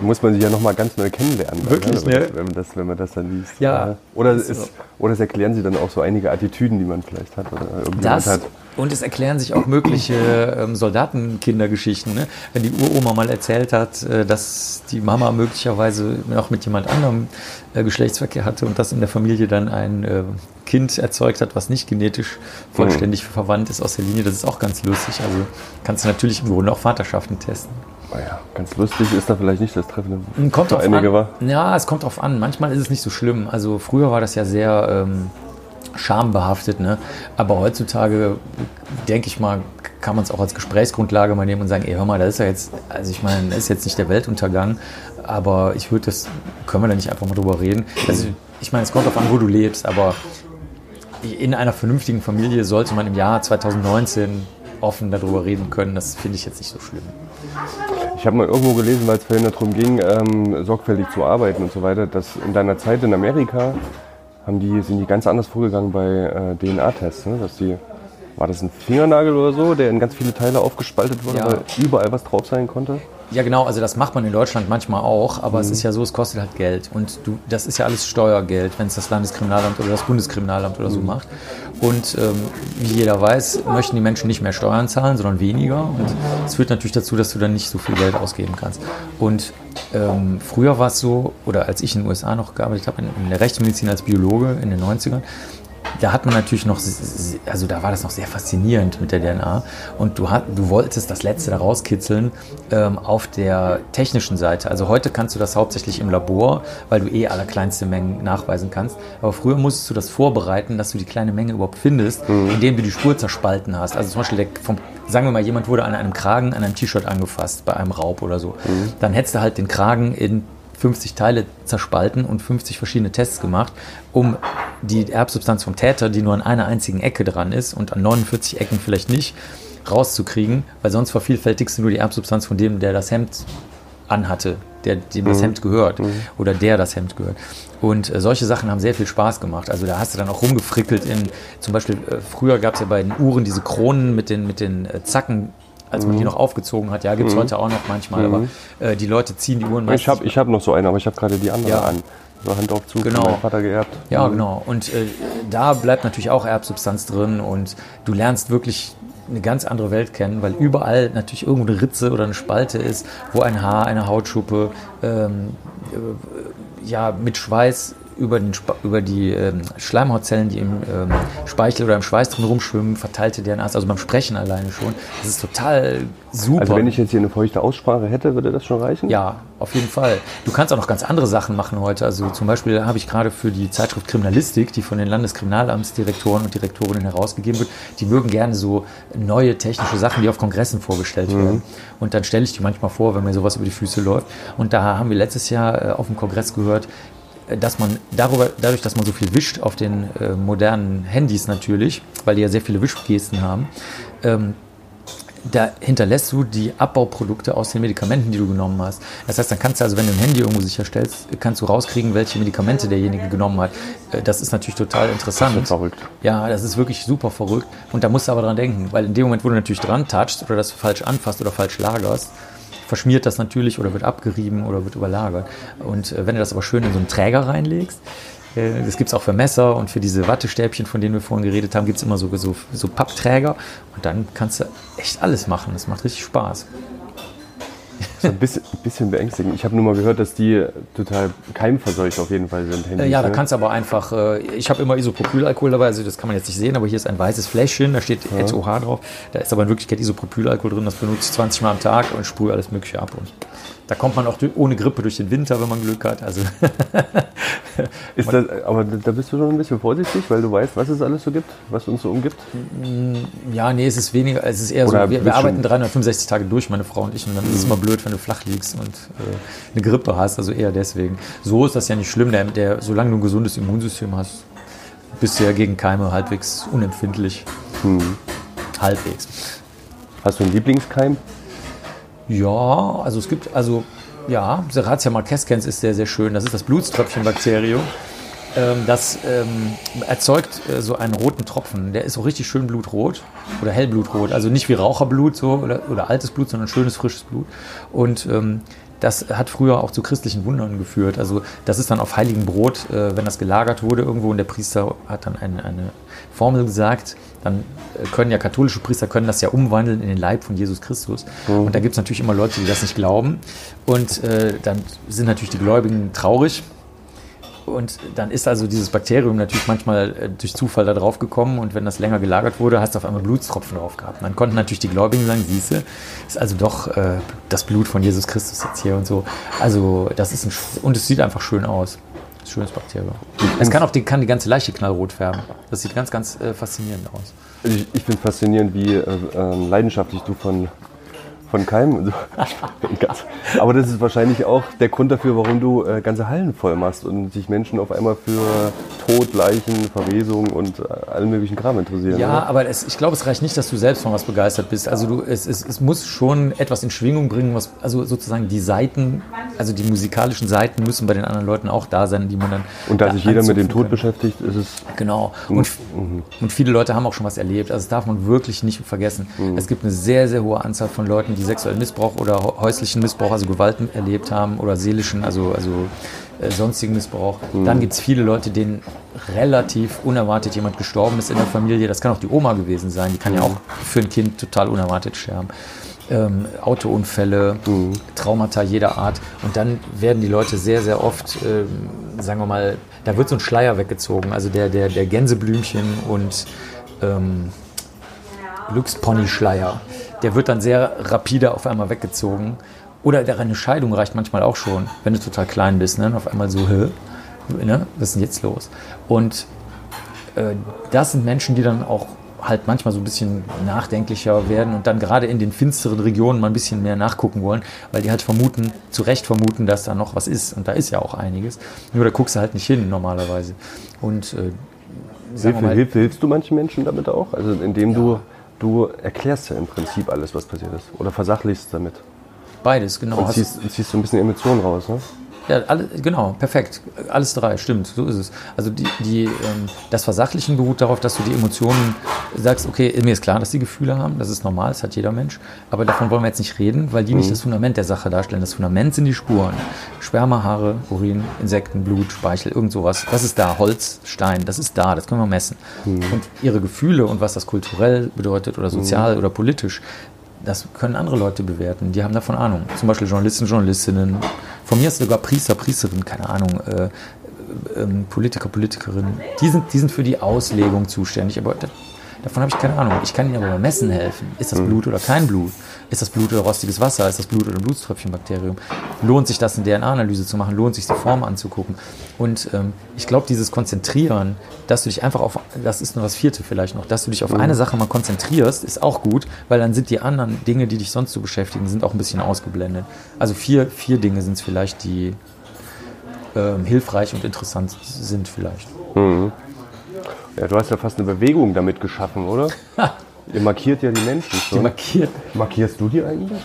muss man sich ja nochmal ganz neu kennenlernen. Wirklich, wenn, ne? wenn, man das, wenn man das dann liest. Ja. Oder, Das es, oder es erklären sie dann auch so einige Attitüden, die man vielleicht hat. Oder Das hat. und es erklären sich auch mögliche ähm, Soldatenkindergeschichten. Ne? Wenn die Uroma mal erzählt hat, äh, dass die Mama möglicherweise noch mit jemand anderem äh, Geschlechtsverkehr hatte und dass in der Familie dann ein äh, Kind erzeugt hat, was nicht genetisch vollständig verwandt ist aus der Linie, das ist auch ganz lustig. Also kannst du natürlich im Grunde auch Vaterschaften testen. Naja, ganz lustig ist da vielleicht nicht das Treffende. Kommt für drauf einige an. war. Ja, es kommt drauf an. Manchmal ist es nicht so schlimm. Also früher war das ja sehr ähm, schambehaftet, ne? Aber heutzutage, denke ich mal, kann man es auch als Gesprächsgrundlage mal nehmen und sagen, ey, hör mal, das ist ja jetzt, also ich meine, das ist jetzt nicht der Weltuntergang, aber ich würde das, können wir da nicht einfach mal drüber reden? Also ich meine, es kommt darauf an, wo du lebst, aber in einer vernünftigen Familie sollte man im Jahr 2019 offen darüber reden können. Das finde ich jetzt nicht so schlimm. Ich habe mal irgendwo gelesen, weil es vorhin darum ging, ähm, sorgfältig zu arbeiten und so weiter, dass in deiner Zeit in Amerika haben die, sind die ganz anders vorgegangen bei äh, DNA-Tests. Ne? Dass die, war das ein Fingernagel oder so, der in ganz viele Teile aufgespaltet wurde, Ja. weil überall was drauf sein konnte? Ja, genau, also das macht man in Deutschland manchmal auch, aber Mhm. es ist ja so, es kostet halt Geld. Und du, das ist ja alles Steuergeld, wenn es das Landeskriminalamt oder das Bundeskriminalamt oder so Mhm. macht. Und ähm, wie jeder weiß, möchten die Menschen nicht mehr Steuern zahlen, sondern weniger. Und es führt natürlich dazu, dass du dann nicht so viel Geld ausgeben kannst. Und ähm, früher war es so, oder als ich in den USA noch gearbeitet habe, in, in der Rechtsmedizin als Biologe in den 90ern, da hat man natürlich noch, also da war das noch sehr faszinierend mit der DNA. Und du, hat, du wolltest das Letzte da rauskitzeln ähm, auf der technischen Seite. Also heute kannst du das hauptsächlich im Labor, weil du eh allerkleinste Mengen nachweisen kannst. Aber früher musstest du das vorbereiten, dass du die kleine Menge überhaupt findest, indem du die Spur zerspalten hast. Also zum Beispiel der, vom, sagen wir mal, jemand wurde an einem Kragen, an einem T-Shirt angefasst bei einem Raub oder so. Dann hättest du halt den Kragen in 50 Teile zerspalten und 50 verschiedene Tests gemacht, um die Erbsubstanz vom Täter, die nur an einer einzigen Ecke dran ist und an 49 Ecken vielleicht nicht, rauszukriegen, weil sonst vervielfältigst du nur die Erbsubstanz von dem, der das Hemd anhatte, der, dem das Hemd gehört oder der das Hemd gehört. Und äh, solche Sachen haben sehr viel Spaß gemacht. Also da hast du dann auch rumgefrickelt in, zum Beispiel, äh, früher gab es ja bei den Uhren diese Kronen mit den, mit den äh, Zacken, als man die noch aufgezogen hat. Ja, gibt es heute auch noch manchmal, aber äh, die Leute ziehen die Uhren meistens. Ich habe ich hab noch so eine, aber ich habe gerade die andere Ja. an. So Handaufzug Genau. meinem Vater geerbt. Ja, genau. Und äh, da bleibt natürlich auch Erbsubstanz drin und du lernst wirklich eine ganz andere Welt kennen, weil überall natürlich irgendwo eine Ritze oder eine Spalte ist, wo ein Haar, eine Hautschuppe, ähm, äh, ja, mit Schweiß über, den, über die ähm, Schleimhautzellen, die im ähm, Speichel oder im Schweiß drin rumschwimmen, verteilte DNA, also beim Sprechen alleine schon. Das ist total super. Also wenn ich jetzt hier eine feuchte Aussprache hätte, würde das schon reichen? Ja, auf jeden Fall. Du kannst auch noch ganz andere Sachen machen heute. Also zum Beispiel habe ich gerade für die Zeitschrift Kriminalistik, die von den Landeskriminalamtsdirektoren und Direktorinnen herausgegeben wird, die mögen gerne so neue technische Sachen, die auf Kongressen vorgestellt werden. Und dann stelle ich die manchmal vor, wenn mir sowas über die Füße läuft. Und da haben wir letztes Jahr äh, auf dem Kongress gehört, dass man darüber, dadurch, dass man so viel wischt auf den äh, modernen Handys natürlich, weil die ja sehr viele Wischgesten haben, ähm, da hinterlässt du die Abbauprodukte aus den Medikamenten, die du genommen hast. Das heißt, dann kannst du also, wenn du ein Handy irgendwo sicherstellst, kannst du rauskriegen, welche Medikamente derjenige genommen hat. Äh, Das ist natürlich total interessant. Das ist verrückt. Ja, das ist wirklich super verrückt. Und da musst du aber dran denken, weil in dem Moment, wo du natürlich dran touchst oder das falsch anfasst oder falsch lagerst, verschmiert das natürlich oder wird abgerieben oder wird überlagert. Und äh, wenn du das aber schön in so einen Träger reinlegst, äh, das gibt es auch für Messer und für diese Wattestäbchen, von denen wir vorhin geredet haben, gibt es immer so, so, so Pappträger. Und dann kannst du echt alles machen. Das macht richtig Spaß. Das ist ein bisschen, bisschen beängstigend. Ich habe nur mal gehört, dass die total keimverseucht auf jeden Fall sind. Handys, Äh, ja, da ne? kannst du aber einfach, äh, ich habe immer Isopropylalkohol dabei, also das kann man jetzt nicht sehen, aber hier ist ein weißes Fläschchen, da steht SOH drauf. Da ist aber in Wirklichkeit Isopropylalkohol drin, das benutze ich 20 Mal am Tag und sprühe alles Mögliche ab. Und da kommt man auch ohne Grippe durch den Winter, wenn man Glück hat. Also Ist das, aber da bist du schon ein bisschen vorsichtig, weil du weißt, was es alles so gibt, was uns so umgibt. ja, nee, es ist weniger, es ist eher Oder so, wir, wir arbeiten schon- 365 Tage durch, meine Frau und ich, und dann ist es immer blöd, wenn du flach liegst und äh, eine Grippe hast, also eher deswegen. So ist das ja nicht schlimm, der, der, solange du ein gesundes Immunsystem hast, bist du ja gegen Keime halbwegs unempfindlich. Halbwegs. Hast du einen Lieblingskeim? Ja, also es gibt, also ja, Serratia marquescens ist sehr, sehr schön. Das ist das Blutströpfchenbakterium. Ähm, das ähm, erzeugt äh, so einen roten Tropfen. Der ist so richtig schön blutrot oder hellblutrot. Also nicht wie Raucherblut so oder, oder altes Blut, sondern schönes, frisches Blut. Und ähm, das hat früher auch zu christlichen Wundern geführt. Also das ist dann auf heiligem Brot, äh, wenn das gelagert wurde irgendwo und der Priester hat dann eine, eine Formel gesagt, dann äh, können ja katholische Priester können das ja umwandeln in den Leib von Jesus Christus. Und da gibt es natürlich immer Leute, die das nicht glauben. Und äh, dann sind natürlich die Gläubigen traurig. Und dann ist also dieses Bakterium natürlich manchmal äh, durch Zufall da drauf gekommen und wenn das länger gelagert wurde, hast du auf einmal Blutstropfen drauf gehabt. Und dann konnten natürlich die Gläubigen sagen, siehste, ist also doch äh, das Blut von Jesus Christus jetzt hier und so. Also das ist ein, und es sieht einfach schön aus. Schönes Bakterium. Es kann auch die, kann die ganze Leiche knallrot färben. Das sieht ganz, ganz äh, faszinierend aus. Ich, ich finde faszinierend, wie äh, ähm, leidenschaftlich du von, von Keimen. Ganz- Aber das ist wahrscheinlich auch der Grund dafür, warum du äh, ganze Hallen voll machst und sich Menschen auf einmal für Tod, Leichen, Verwesung und äh, allen möglichen Kram interessieren. Ja, oder? aber es, ich glaube, es reicht nicht, dass du selbst von was begeistert bist. Also du, es, es, es muss schon etwas in Schwingung bringen, was also sozusagen die Seiten also die musikalischen Seiten müssen bei den anderen Leuten auch da sein, die man dann. Und da sich jeder mit dem Tod kann. beschäftigt, ist es. Genau. Und, mhm. und viele Leute haben auch schon was erlebt. Also das darf man wirklich nicht vergessen. Mhm. Es gibt eine sehr, sehr hohe Anzahl von Leuten, die sexuellen Missbrauch oder häuslichen Missbrauch, also Gewalt erlebt haben oder seelischen, also, also äh, sonstigen Missbrauch. Mhm. Dann gibt es viele Leute, denen relativ unerwartet jemand gestorben ist in der Familie. Das kann auch die Oma gewesen sein. Die kann ja mhm. auch für ein Kind total unerwartet sterben. Ähm, Autounfälle, mhm. Traumata jeder Art. Und dann werden die Leute sehr, sehr oft, ähm, sagen wir mal, da wird so ein Schleier weggezogen. Also der, der, der Gänseblümchen und ähm, Glückspony-Schleier. Der wird dann sehr rapide auf einmal weggezogen. Oder eine Scheidung reicht manchmal auch schon, wenn du total klein bist. Ne? Und auf einmal so, hä? Ne? Was ist denn jetzt los? Und äh, das sind Menschen, die dann auch halt manchmal so ein bisschen nachdenklicher werden und dann gerade in den finsteren Regionen mal ein bisschen mehr nachgucken wollen, weil die halt vermuten, zu Recht vermuten, dass da noch was ist. Und da ist ja auch einiges. Nur da guckst du halt nicht hin normalerweise. Und äh, Hilfe, mal, hilfst du manchen Menschen damit auch? Also indem ja. du, du erklärst ja im Prinzip alles, was passiert ist. Oder versachlichst damit. Beides, genau. Und ziehst, ziehst so ein bisschen Emotionen raus, ne? Ja, alle, genau, perfekt. Alles drei, stimmt, so ist es. Also die, die, ähm, das Versachlichen beruht darauf, dass du die Emotionen sagst, okay, mir ist klar, dass die Gefühle haben, das ist normal, das hat jeder Mensch, aber davon wollen wir jetzt nicht reden, weil die mhm. nicht das Fundament der Sache darstellen. Das Fundament sind die Spuren. Sperma, Haare, Urin, Insekten, Blut, Speichel, irgend sowas. Das ist da, Holz, Stein, das ist da, das können wir messen. Mhm. Und ihre Gefühle und was das kulturell bedeutet oder sozial mhm. oder politisch, das können andere Leute bewerten, die haben davon Ahnung. Zum Beispiel Journalisten, Journalistinnen, von mir ist sogar Priester, Priesterin, keine Ahnung, äh, äh, Politiker, Politikerinnen. Die sind, die sind für die Auslegung zuständig, aber Davon habe ich keine Ahnung. Ich kann Ihnen aber beim Messen helfen. Ist das hm. Blut oder kein Blut? Ist das Blut oder rostiges Wasser? Ist das Blut oder Blutströpfchenbakterium? Lohnt sich das, eine DNA-Analyse zu machen? Lohnt sich die Form anzugucken? Und ähm, ich glaube, dieses Konzentrieren, dass du dich einfach auf, das ist nur das vierte vielleicht noch, dass du dich auf mhm. eine Sache mal konzentrierst, ist auch gut, weil dann sind die anderen Dinge, die dich sonst so beschäftigen, sind auch ein bisschen ausgeblendet. Also vier, vier Dinge sind es vielleicht, die ähm, hilfreich und interessant sind vielleicht. Mhm. Ja, du hast ja fast eine Bewegung damit geschaffen, oder? Ihr markiert ja die Menschen schon. Die markiert. Markierst du die eigentlich?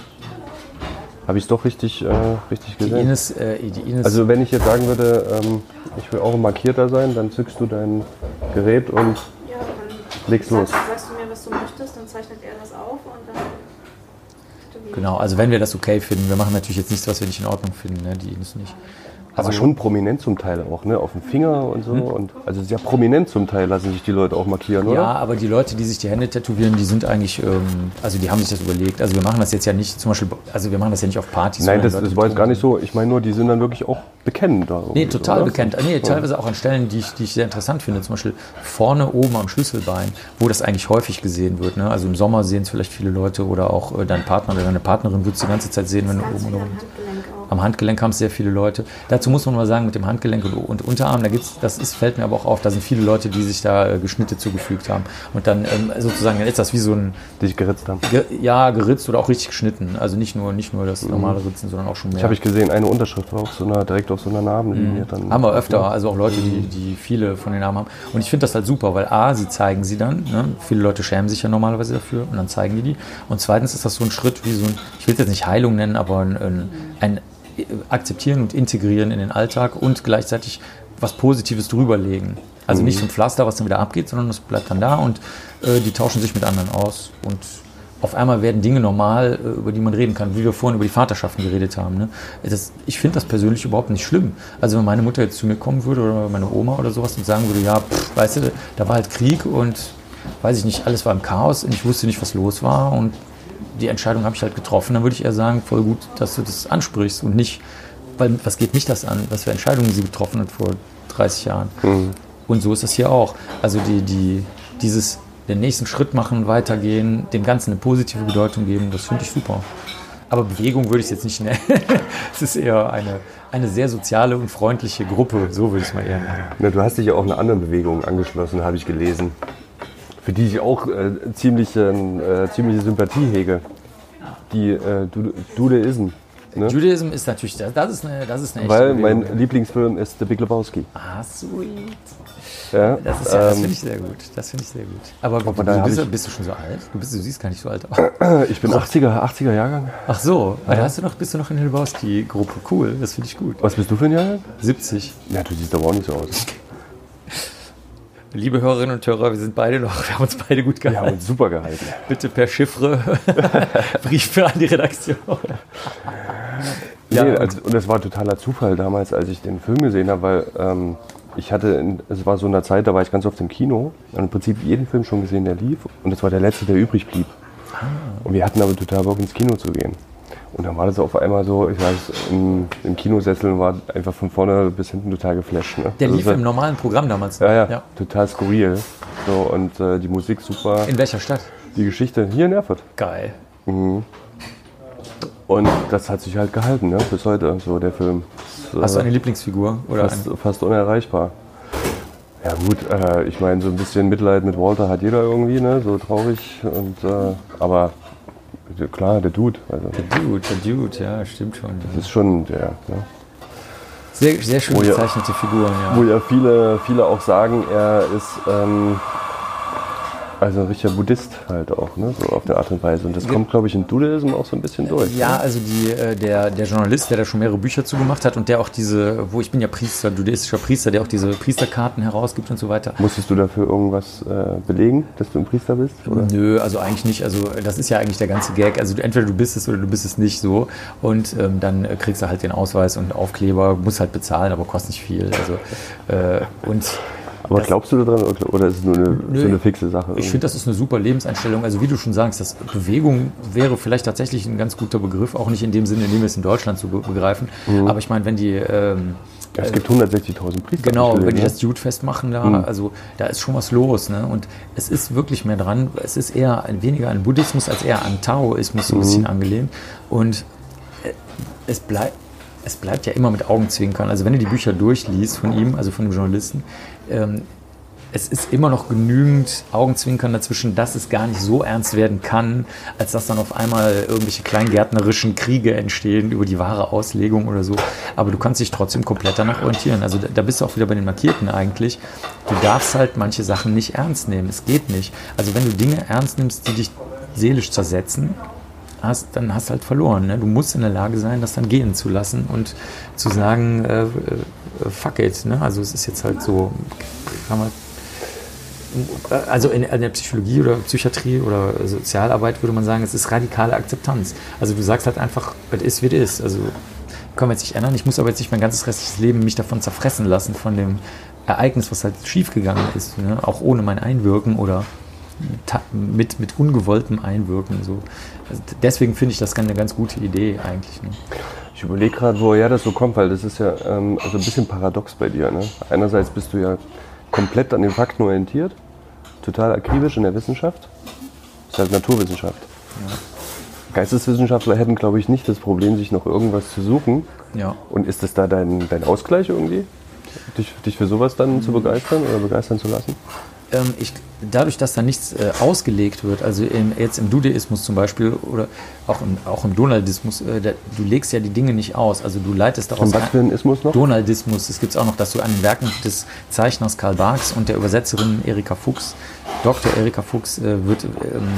Habe ich es doch richtig, äh, richtig gesehen? Die Ines, äh, die Ines also wenn ich jetzt sagen würde, ähm, ich will auch ein Markierter sein, dann zückst du dein Gerät und ja, legst los. Sagst du mir, was du möchtest, dann zeichnet er das auf und dann... Genau, also wenn wir das okay finden, wir machen natürlich jetzt nichts, was wir nicht in Ordnung finden, ne? die Ines nicht. Aber also, schon prominent zum Teil auch, ne? Auf dem Finger und so. Hm. Und also sehr prominent zum Teil lassen sich die Leute auch markieren, oder? Ja, aber die Leute, die sich die Hände tätowieren, die sind eigentlich, ähm, also die haben sich das überlegt. Also wir machen das jetzt ja nicht, zum Beispiel, also wir machen das ja nicht auf Partys. Nein, das, das war jetzt gar nicht so. Ich meine nur, die sind dann wirklich auch bekennt. Nee, total oder? bekennt. Nee, teilweise auch an Stellen, die ich, die ich sehr interessant finde. Zum Beispiel vorne oben am Schlüsselbein, wo das eigentlich häufig gesehen wird. Ne? Also im Sommer sehen es vielleicht viele Leute oder auch äh, dein Partner oder deine Partnerin wird es die ganze Zeit sehen, wenn du oben und oben. Am Handgelenk haben es sehr viele Leute. Dazu muss man mal sagen, mit dem Handgelenk und, Unterarm, da gibt's, das ist, fällt mir aber auch auf, da sind viele Leute, die sich da äh, Geschnitte zugefügt haben. Und dann ähm, sozusagen, dann ist das wie so ein. Die sich geritzt haben. Ge, ja, geritzt oder auch richtig geschnitten. Also nicht nur, nicht nur das mhm. normale Ritzen, sondern auch schon mehr. Ich habe ich gesehen, eine Unterschrift war auf so einer, direkt auf so einer Narbenlinie. Mhm. Dann haben wir öfter, also auch Leute, die, die viele von den Namen haben. Und ich finde das halt super, weil A, sie zeigen sie dann. Ne? Viele Leute schämen sich ja normalerweise dafür und dann zeigen die die. Und zweitens ist das so ein Schritt wie so ein, ich will es jetzt nicht Heilung nennen, aber ein, ein, ein akzeptieren und integrieren in den Alltag und gleichzeitig was Positives drüberlegen. Also mhm. nicht so ein Pflaster, was dann wieder abgeht, sondern es bleibt dann da und äh, die tauschen sich mit anderen aus. Und auf einmal werden Dinge normal, äh, über die man reden kann, wie wir vorhin über die Vaterschaften geredet haben. Ne? Das, ich finde das persönlich überhaupt nicht schlimm. Also wenn meine Mutter jetzt zu mir kommen würde oder meine Oma oder sowas und sagen würde, ja, pff, weißt du, da war halt Krieg und weiß ich nicht, alles war im Chaos und ich wusste nicht, was los war und die Entscheidung habe ich halt getroffen, dann würde ich eher sagen, voll gut, dass du das ansprichst und nicht, weil was geht mich das an, was für Entscheidungen sie getroffen hat vor 30 Jahren. Mhm. Und so ist es hier auch. Also die, die, dieses den nächsten Schritt machen, weitergehen, dem Ganzen eine positive Bedeutung geben, das finde ich super. Aber Bewegung würde ich es jetzt nicht nennen. es ist eher eine, eine sehr soziale und freundliche Gruppe, so würde ich es mal eher nennen. Na, du hast dich ja auch einer anderen Bewegung angeschlossen, habe ich gelesen für die ich auch äh, ziemliche, äh, ziemliche Sympathie hege. Die äh, Dudeism. Ne? Judaism ist natürlich, das, das ist eine, das ist eine echte Weil Bewegung. mein Lieblingsfilm ist The Big Lebowski. Ah, sweet. Ja, Das, ist ja, das ähm, finde ich sehr gut. Das finde ich sehr gut. Aber daher du bist, ich- bist du schon so alt? Du, bist, du siehst gar nicht so alt aus. ich bin 80er, 80er Jahrgang. Ach so, aber da hast du noch, bist du noch in der Lebowski-Gruppe. Cool, das finde ich gut. Was bist du für ein Jahrgang? 70. Ja, du siehst aber auch nicht so aus. Liebe Hörerinnen und Hörer, wir sind beide noch, wir haben uns beide gut Wir haben gehalten. uns super gehalten. Bitte per Chiffre Briefe an die Redaktion. Ja, nee, also, und es war totaler Zufall damals, als ich den Film gesehen habe, weil ähm, ich hatte, in, es war so eine Zeit, da war ich ganz oft im Kino und im Prinzip jeden Film schon gesehen, der lief und das war der letzte, der übrig blieb. Und wir hatten aber total Bock ins Kino zu gehen. Und dann war das auf einmal so, ich weiß, im, im Kinosessel und war einfach von vorne bis hinten total geflasht. Ne? Der Also lief war- im normalen Programm damals. ja, ja, ja. total skurril. So, und äh, die Musik super, In welcher Stadt? die Geschichte hier in Erfurt. Geil. Und das hat sich halt gehalten, ne? bis heute, so der Film. Das, Hast du eine Lieblingsfigur? Oder fast, ein, fast unerreichbar. Ja gut, äh, ich meine, so ein bisschen Mitleid mit Walter hat jeder irgendwie, ne? so traurig. Und, äh, aber klar, der Dude, also der Dude, der Dude, ja, stimmt schon. das ist schon der. Ne? Sehr, sehr schön Oh ja. gezeichnete Figuren, ja. Wo ja viele, viele auch sagen, er ist ähm, also ein richtiger Buddhist halt auch, ne? so auf der Art und Weise. Und das kommt, glaube ich, in Dudeism auch so ein bisschen durch. Ja, ne? also die, äh, der, der Journalist, der da schon mehrere Bücher zu gemacht hat und der auch diese, wo ich bin ja Priester, judaistischer Priester, der auch diese Priesterkarten herausgibt und so weiter. Musstest du dafür irgendwas äh, belegen, dass du ein Priester bist? Oder? Nö, also eigentlich nicht. Also das ist ja eigentlich der ganze Gag. Also entweder du bist es oder du bist es nicht so. Und ähm, dann äh, kriegst du halt den Ausweis und Aufkleber, musst halt bezahlen, aber kostet nicht viel. Also äh, und Aber glaubst du daran oder ist es nur eine, so eine fixe Sache? Ich finde, das ist eine super Lebenseinstellung. Also wie du schon sagst, das Bewegung wäre vielleicht tatsächlich ein ganz guter Begriff, auch nicht in dem Sinne, in dem wir es in Deutschland be begreifen. Aber ich meine, wenn die ähm, Ja, es gibt 160.000 Priester. Genau, wenn die das Jude-Fest machen da, also da ist schon was los. Ne? Und es ist wirklich mehr dran, es ist eher ein, weniger an Buddhismus als eher an Taoismus so ein bisschen angelehnt. Und äh, es bleibt. Es bleibt ja immer mit Augenzwinkern. Also wenn du die Bücher durchliest von ihm, also von dem Journalisten, ähm, es ist immer noch genügend Augenzwinkern dazwischen, dass es gar nicht so ernst werden kann, als dass dann auf einmal irgendwelche kleingärtnerischen Kriege entstehen über die wahre Auslegung oder so. Aber du kannst dich trotzdem komplett danach orientieren. Also da, bist du auch wieder bei den Markierten eigentlich. Du darfst halt manche Sachen nicht ernst nehmen. Es geht nicht. Also wenn du Dinge ernst nimmst, die dich seelisch zersetzen, hast, dann hast du halt verloren. Ne? Du musst in der Lage sein, das dann gehen zu lassen und zu sagen, äh, äh, fuck it. Ne? Also es ist jetzt halt so, kann man, also in, in der Psychologie oder Psychiatrie oder Sozialarbeit würde man sagen, es ist radikale Akzeptanz. Also du sagst halt einfach, es ist, wie es ist. Also können wir jetzt nicht ändern. Ich muss aber jetzt nicht mein ganzes restliches Leben mich davon zerfressen lassen, von dem Ereignis, was halt schiefgegangen ist. Ne? Auch ohne mein Einwirken oder mit, mit ungewolltem Einwirken. So. Also deswegen finde ich das eine ganz gute Idee eigentlich. Ne? Ich überlege gerade, woher das so kommt, weil das ist ja ähm, also ein bisschen paradox bei dir. Ne? Einerseits bist du ja komplett an den Fakten orientiert, total akribisch in der Wissenschaft. Das ist halt Naturwissenschaft. Geisteswissenschaftler hätten, glaube ich, nicht das Problem, sich noch irgendwas zu suchen. Ja. Und ist das da dein, dein Ausgleich irgendwie? Dich, dich für sowas dann zu begeistern oder begeistern zu lassen? Ähm, ich, dadurch, dass da nichts äh, ausgelegt wird, also im, jetzt im Dudeismus zum Beispiel oder auch im, auch im Donaldismus, äh, da, du legst ja die Dinge nicht aus, also du leitest daraus was für ein Ismus noch? Donaldismus, das gibt es auch noch, dass du an den Werken des Zeichners Karl Barks und der Übersetzerin Erika Fuchs, Dr. Erika Fuchs, äh, wird, ähm,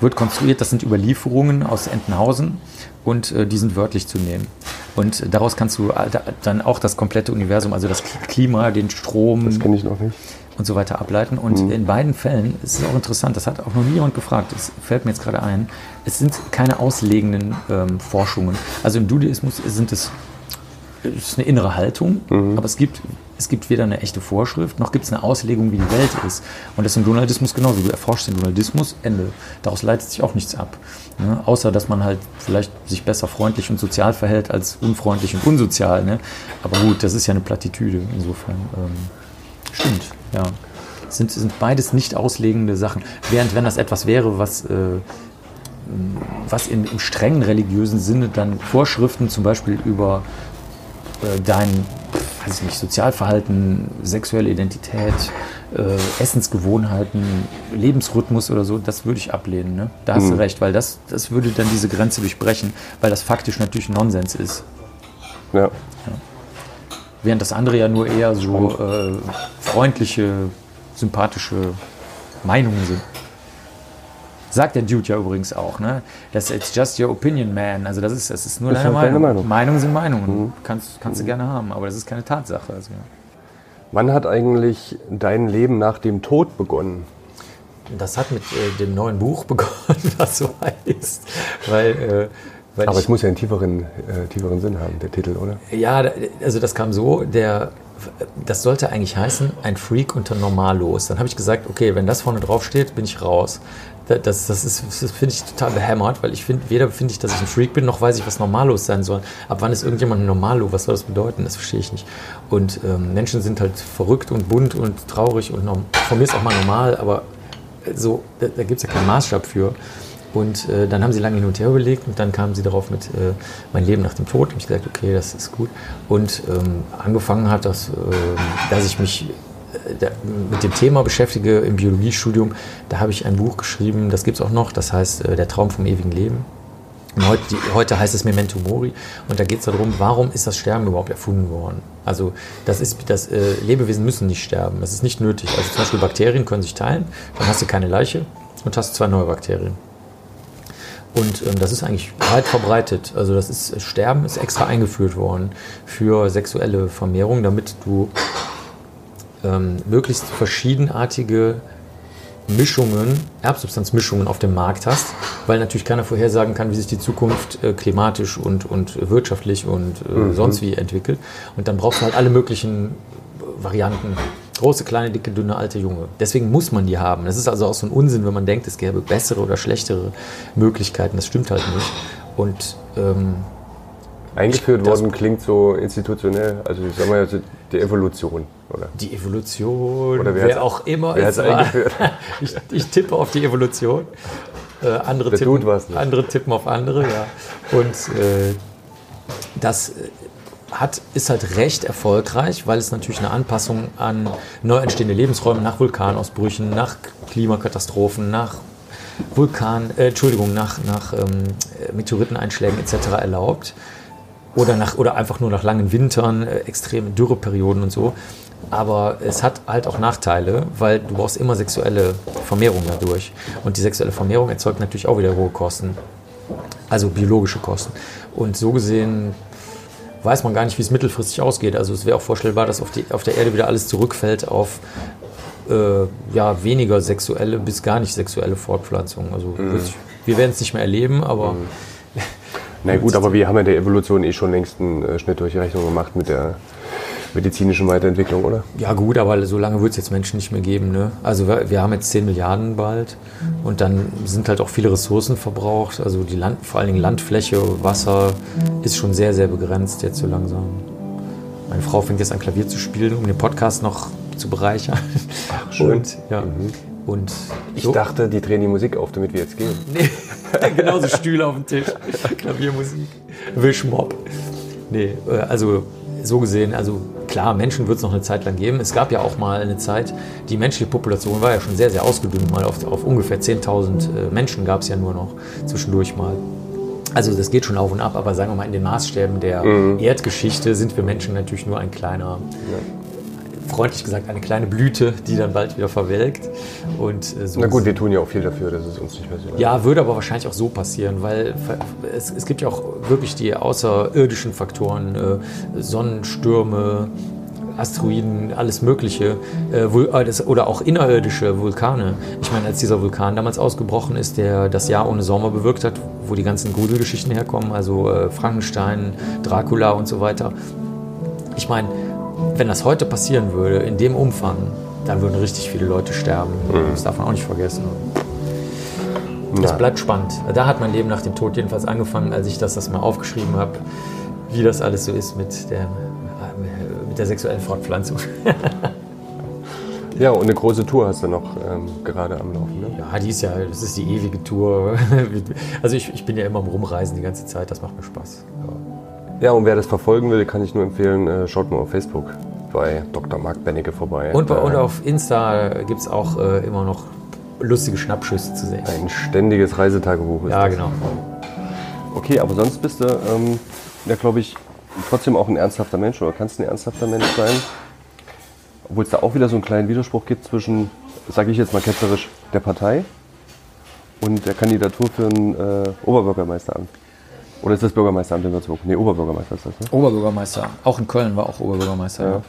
wird konstruiert, das sind Überlieferungen aus Entenhausen und äh, die sind wörtlich zu nehmen. Und äh, daraus kannst du äh, da- dann auch das komplette Universum, also das Klima, den Strom, Das kenne ich noch nicht. Und so weiter ableiten. Und in beiden Fällen, es ist auch interessant, das hat auch noch nie jemand gefragt, das fällt mir jetzt gerade ein, es sind keine auslegenden ähm, Forschungen. Also im Judaismus sind es, es ist eine innere Haltung, aber es gibt, es gibt weder eine echte Vorschrift, noch gibt es eine Auslegung, wie die Welt ist. Und das ist im Donaldismus genauso. Du erforschst den Donaldismus, Ende. Daraus leitet sich auch nichts ab. Ne? Außer, dass man halt vielleicht sich besser freundlich und sozial verhält als unfreundlich und unsozial. Ne? Aber gut, das ist ja eine Plattitüde. Insofern ähm, stimmt, ja. Sind, sind beides nicht auslegende Sachen. Während, wenn das etwas wäre, was, äh, was in, im strengen religiösen Sinne dann Vorschriften zum Beispiel über äh, dein, weiß ich nicht, Sozialverhalten, sexuelle Identität, äh, Essensgewohnheiten, Lebensrhythmus oder so, das würde ich ablehnen. Ne? Da hast du recht, weil das, das würde dann diese Grenze durchbrechen, weil das faktisch natürlich Nonsens ist. Ja. Während das andere ja nur eher so äh, freundliche, sympathische Meinungen sind. Sagt der Dude ja übrigens auch, ne? Das it's just your opinion, man. Also das ist, das ist nur Das ist deine halt deine Meinung. Meinung. Meinungen sind Meinungen. Kannst, kannst du gerne haben, aber das ist keine Tatsache. Also, ja. Wann hat eigentlich dein Leben nach dem Tod begonnen? Das hat mit äh, dem neuen Buch begonnen, was so heißt. Weil, äh, weil Aber ich, es muss ja einen tieferen, äh, tieferen Sinn haben, der Titel, oder? Ja, also das kam so, der, das sollte eigentlich heißen, ein Freak unter Normallos. Dann habe ich gesagt, okay, wenn das vorne drauf steht, bin ich raus. Da- Das, das, ist, das finde ich total behämmert, weil ich finde, weder finde ich, dass ich ein Freak bin, noch weiß ich, was Normallos sein soll. Ab wann ist irgendjemand ein? Was soll das bedeuten? Das verstehe ich nicht. Und ähm, Menschen sind halt verrückt und bunt und traurig und norm- von mir ist auch mal normal, aber so, da, da gibt es ja keinen Maßstab für. Und äh, dann haben sie lange hin und her überlegt und dann kamen sie darauf mit äh, mein Leben nach dem Tod. Und ich gesagt, okay, das ist gut. Und ähm, angefangen hat das, ähm, dass ich mich äh, mit dem Thema beschäftige im Biologiestudium. Da habe ich ein Buch geschrieben, das gibt es auch noch, das heißt äh, Der Traum vom ewigen Leben. Heute, die, heute heißt es Memento Mori und da geht es darum, warum ist das Sterben überhaupt erfunden worden? Also das ist, das, äh, Lebewesen müssen nicht sterben, das ist nicht nötig. Also zum Beispiel Bakterien können sich teilen, dann hast du keine Leiche und hast zwei neue Bakterien. Und ähm, das ist eigentlich weit verbreitet. Also das ist Sterben ist extra eingeführt worden für sexuelle Vermehrung, damit du ähm, möglichst verschiedenartige Mischungen, Erbsubstanzmischungen auf dem Markt hast, weil natürlich keiner vorhersagen kann, wie sich die Zukunft äh, klimatisch und, und wirtschaftlich und äh, sonst wie entwickelt. Und dann brauchst du halt alle möglichen äh, Varianten. Große, kleine, dicke, dünne, alte, junge. Deswegen muss man die haben. Das ist also auch so ein Unsinn, wenn man denkt, es gäbe bessere oder schlechtere Möglichkeiten. Das stimmt halt nicht. Und ähm, Eingeführt worden klingt so institutionell, also ich sag mal, die Evolution, oder? die Evolution, Oder wer wer auch immer wer es eingeführt? ich, ich tippe auf die Evolution. Äh, andere, Der tippen, andere tippen auf andere, ja. Und äh, das hat, ist halt recht erfolgreich, weil es natürlich eine Anpassung an neu entstehende Lebensräume nach Vulkanausbrüchen, nach Klimakatastrophen, nach Vulkan, äh, Entschuldigung, nach, nach ähm, Meteoriteneinschlägen etc. erlaubt. Oder, nach, oder einfach nur nach langen Wintern, äh, extreme Dürreperioden und so. Aber es hat halt auch Nachteile, weil du brauchst immer sexuelle Vermehrung dadurch. Und die sexuelle Vermehrung erzeugt natürlich auch wieder hohe Kosten. Also biologische Kosten. Und so gesehen weiß man gar nicht, wie es mittelfristig ausgeht. Also es wäre auch vorstellbar, dass auf, die, auf der Erde wieder alles zurückfällt auf äh, ja, weniger sexuelle bis gar nicht sexuelle Fortpflanzung. Also sich- wir werden es nicht mehr erleben, aber Na gut, aber wir haben ja der Evolution eh schon längst einen äh, Schnitt durch die Rechnung gemacht mit der medizinischen Weiterentwicklung, oder? Ja gut, aber so lange wird es jetzt Menschen nicht mehr geben. Ne? Also wir, wir haben jetzt 10 Milliarden bald und dann sind halt auch viele Ressourcen verbraucht. Also die Land, vor allen Dingen Landfläche, Wasser ist schon sehr, sehr begrenzt jetzt so langsam. Meine Frau fängt jetzt an Klavier zu spielen, um den Podcast noch zu bereichern. Ach, schön. Und, ja. Und Ich so- dachte, die drehen die Musik auf, damit wir jetzt gehen. Nee, genauso Stühle auf dem Tisch, Klaviermusik, Wischmob. Nee, äh, also so gesehen, also klar, Menschen wird es noch eine Zeit lang geben. Es gab ja auch mal eine Zeit, die menschliche Population war ja schon sehr, sehr ausgedünnt. Mal auf, auf ungefähr 10.000 äh, Menschen gab es ja nur noch zwischendurch mal. Also das geht schon auf und ab, aber sagen wir mal, in den Maßstäben der Erdgeschichte sind wir Menschen natürlich nur ein kleiner, freundlich gesagt, eine kleine Blüte, die dann bald wieder verwelkt. Und, äh, so Na gut, wir tun ja auch viel dafür, dass es uns nicht passiert. ja, würde aber wahrscheinlich auch so passieren, weil es, es gibt ja auch wirklich die außerirdischen Faktoren, äh, Sonnenstürme, Asteroiden, alles Mögliche, äh, äh, oder auch innerirdische Vulkane. Ich meine, als dieser Vulkan damals ausgebrochen ist, der das Jahr ohne Sommer bewirkt hat, wo die ganzen Gruselgeschichten herkommen, also äh, Frankenstein, Dracula und so weiter. Ich meine, wenn das heute passieren würde, in dem Umfang, dann würden richtig viele Leute sterben. Das darf man auch nicht vergessen. Es Na, bleibt spannend. Da hat mein Leben nach dem Tod jedenfalls angefangen, als ich das, das mal aufgeschrieben habe, wie das alles so ist mit der, mit der sexuellen Fortpflanzung. ja, und eine große Tour hast du noch ähm, gerade am Laufen. Ne? Ja, die ist ja, das ist die ewige Tour. Also ich, ich bin ja immer am Rumreisen die ganze Zeit, das macht mir Spaß. Ja. Ja, und wer das verfolgen will, kann ich nur empfehlen, äh, schaut mal auf Facebook bei Dr. Marc Bennecke vorbei. Und, bei, und Äh, auf Insta gibt es auch äh, immer noch lustige Schnappschüsse zu sehen. ein ständiges Reisetagebuch ist Ja, das. genau. Okay, aber sonst bist du, ähm, ja, glaube ich, trotzdem auch ein ernsthafter Mensch oder kannst ein ernsthafter Mensch sein. Obwohl es da auch wieder so einen kleinen Widerspruch gibt zwischen, sage ich jetzt mal ketzerisch, der Partei und der Kandidatur für ein äh, Oberbürgermeisteramt. Oder ist das Bürgermeisteramt in Würzburg? Nee, Oberbürgermeister ist das, ne? Oberbürgermeister. Auch in Köln war auch Oberbürgermeister. Ja.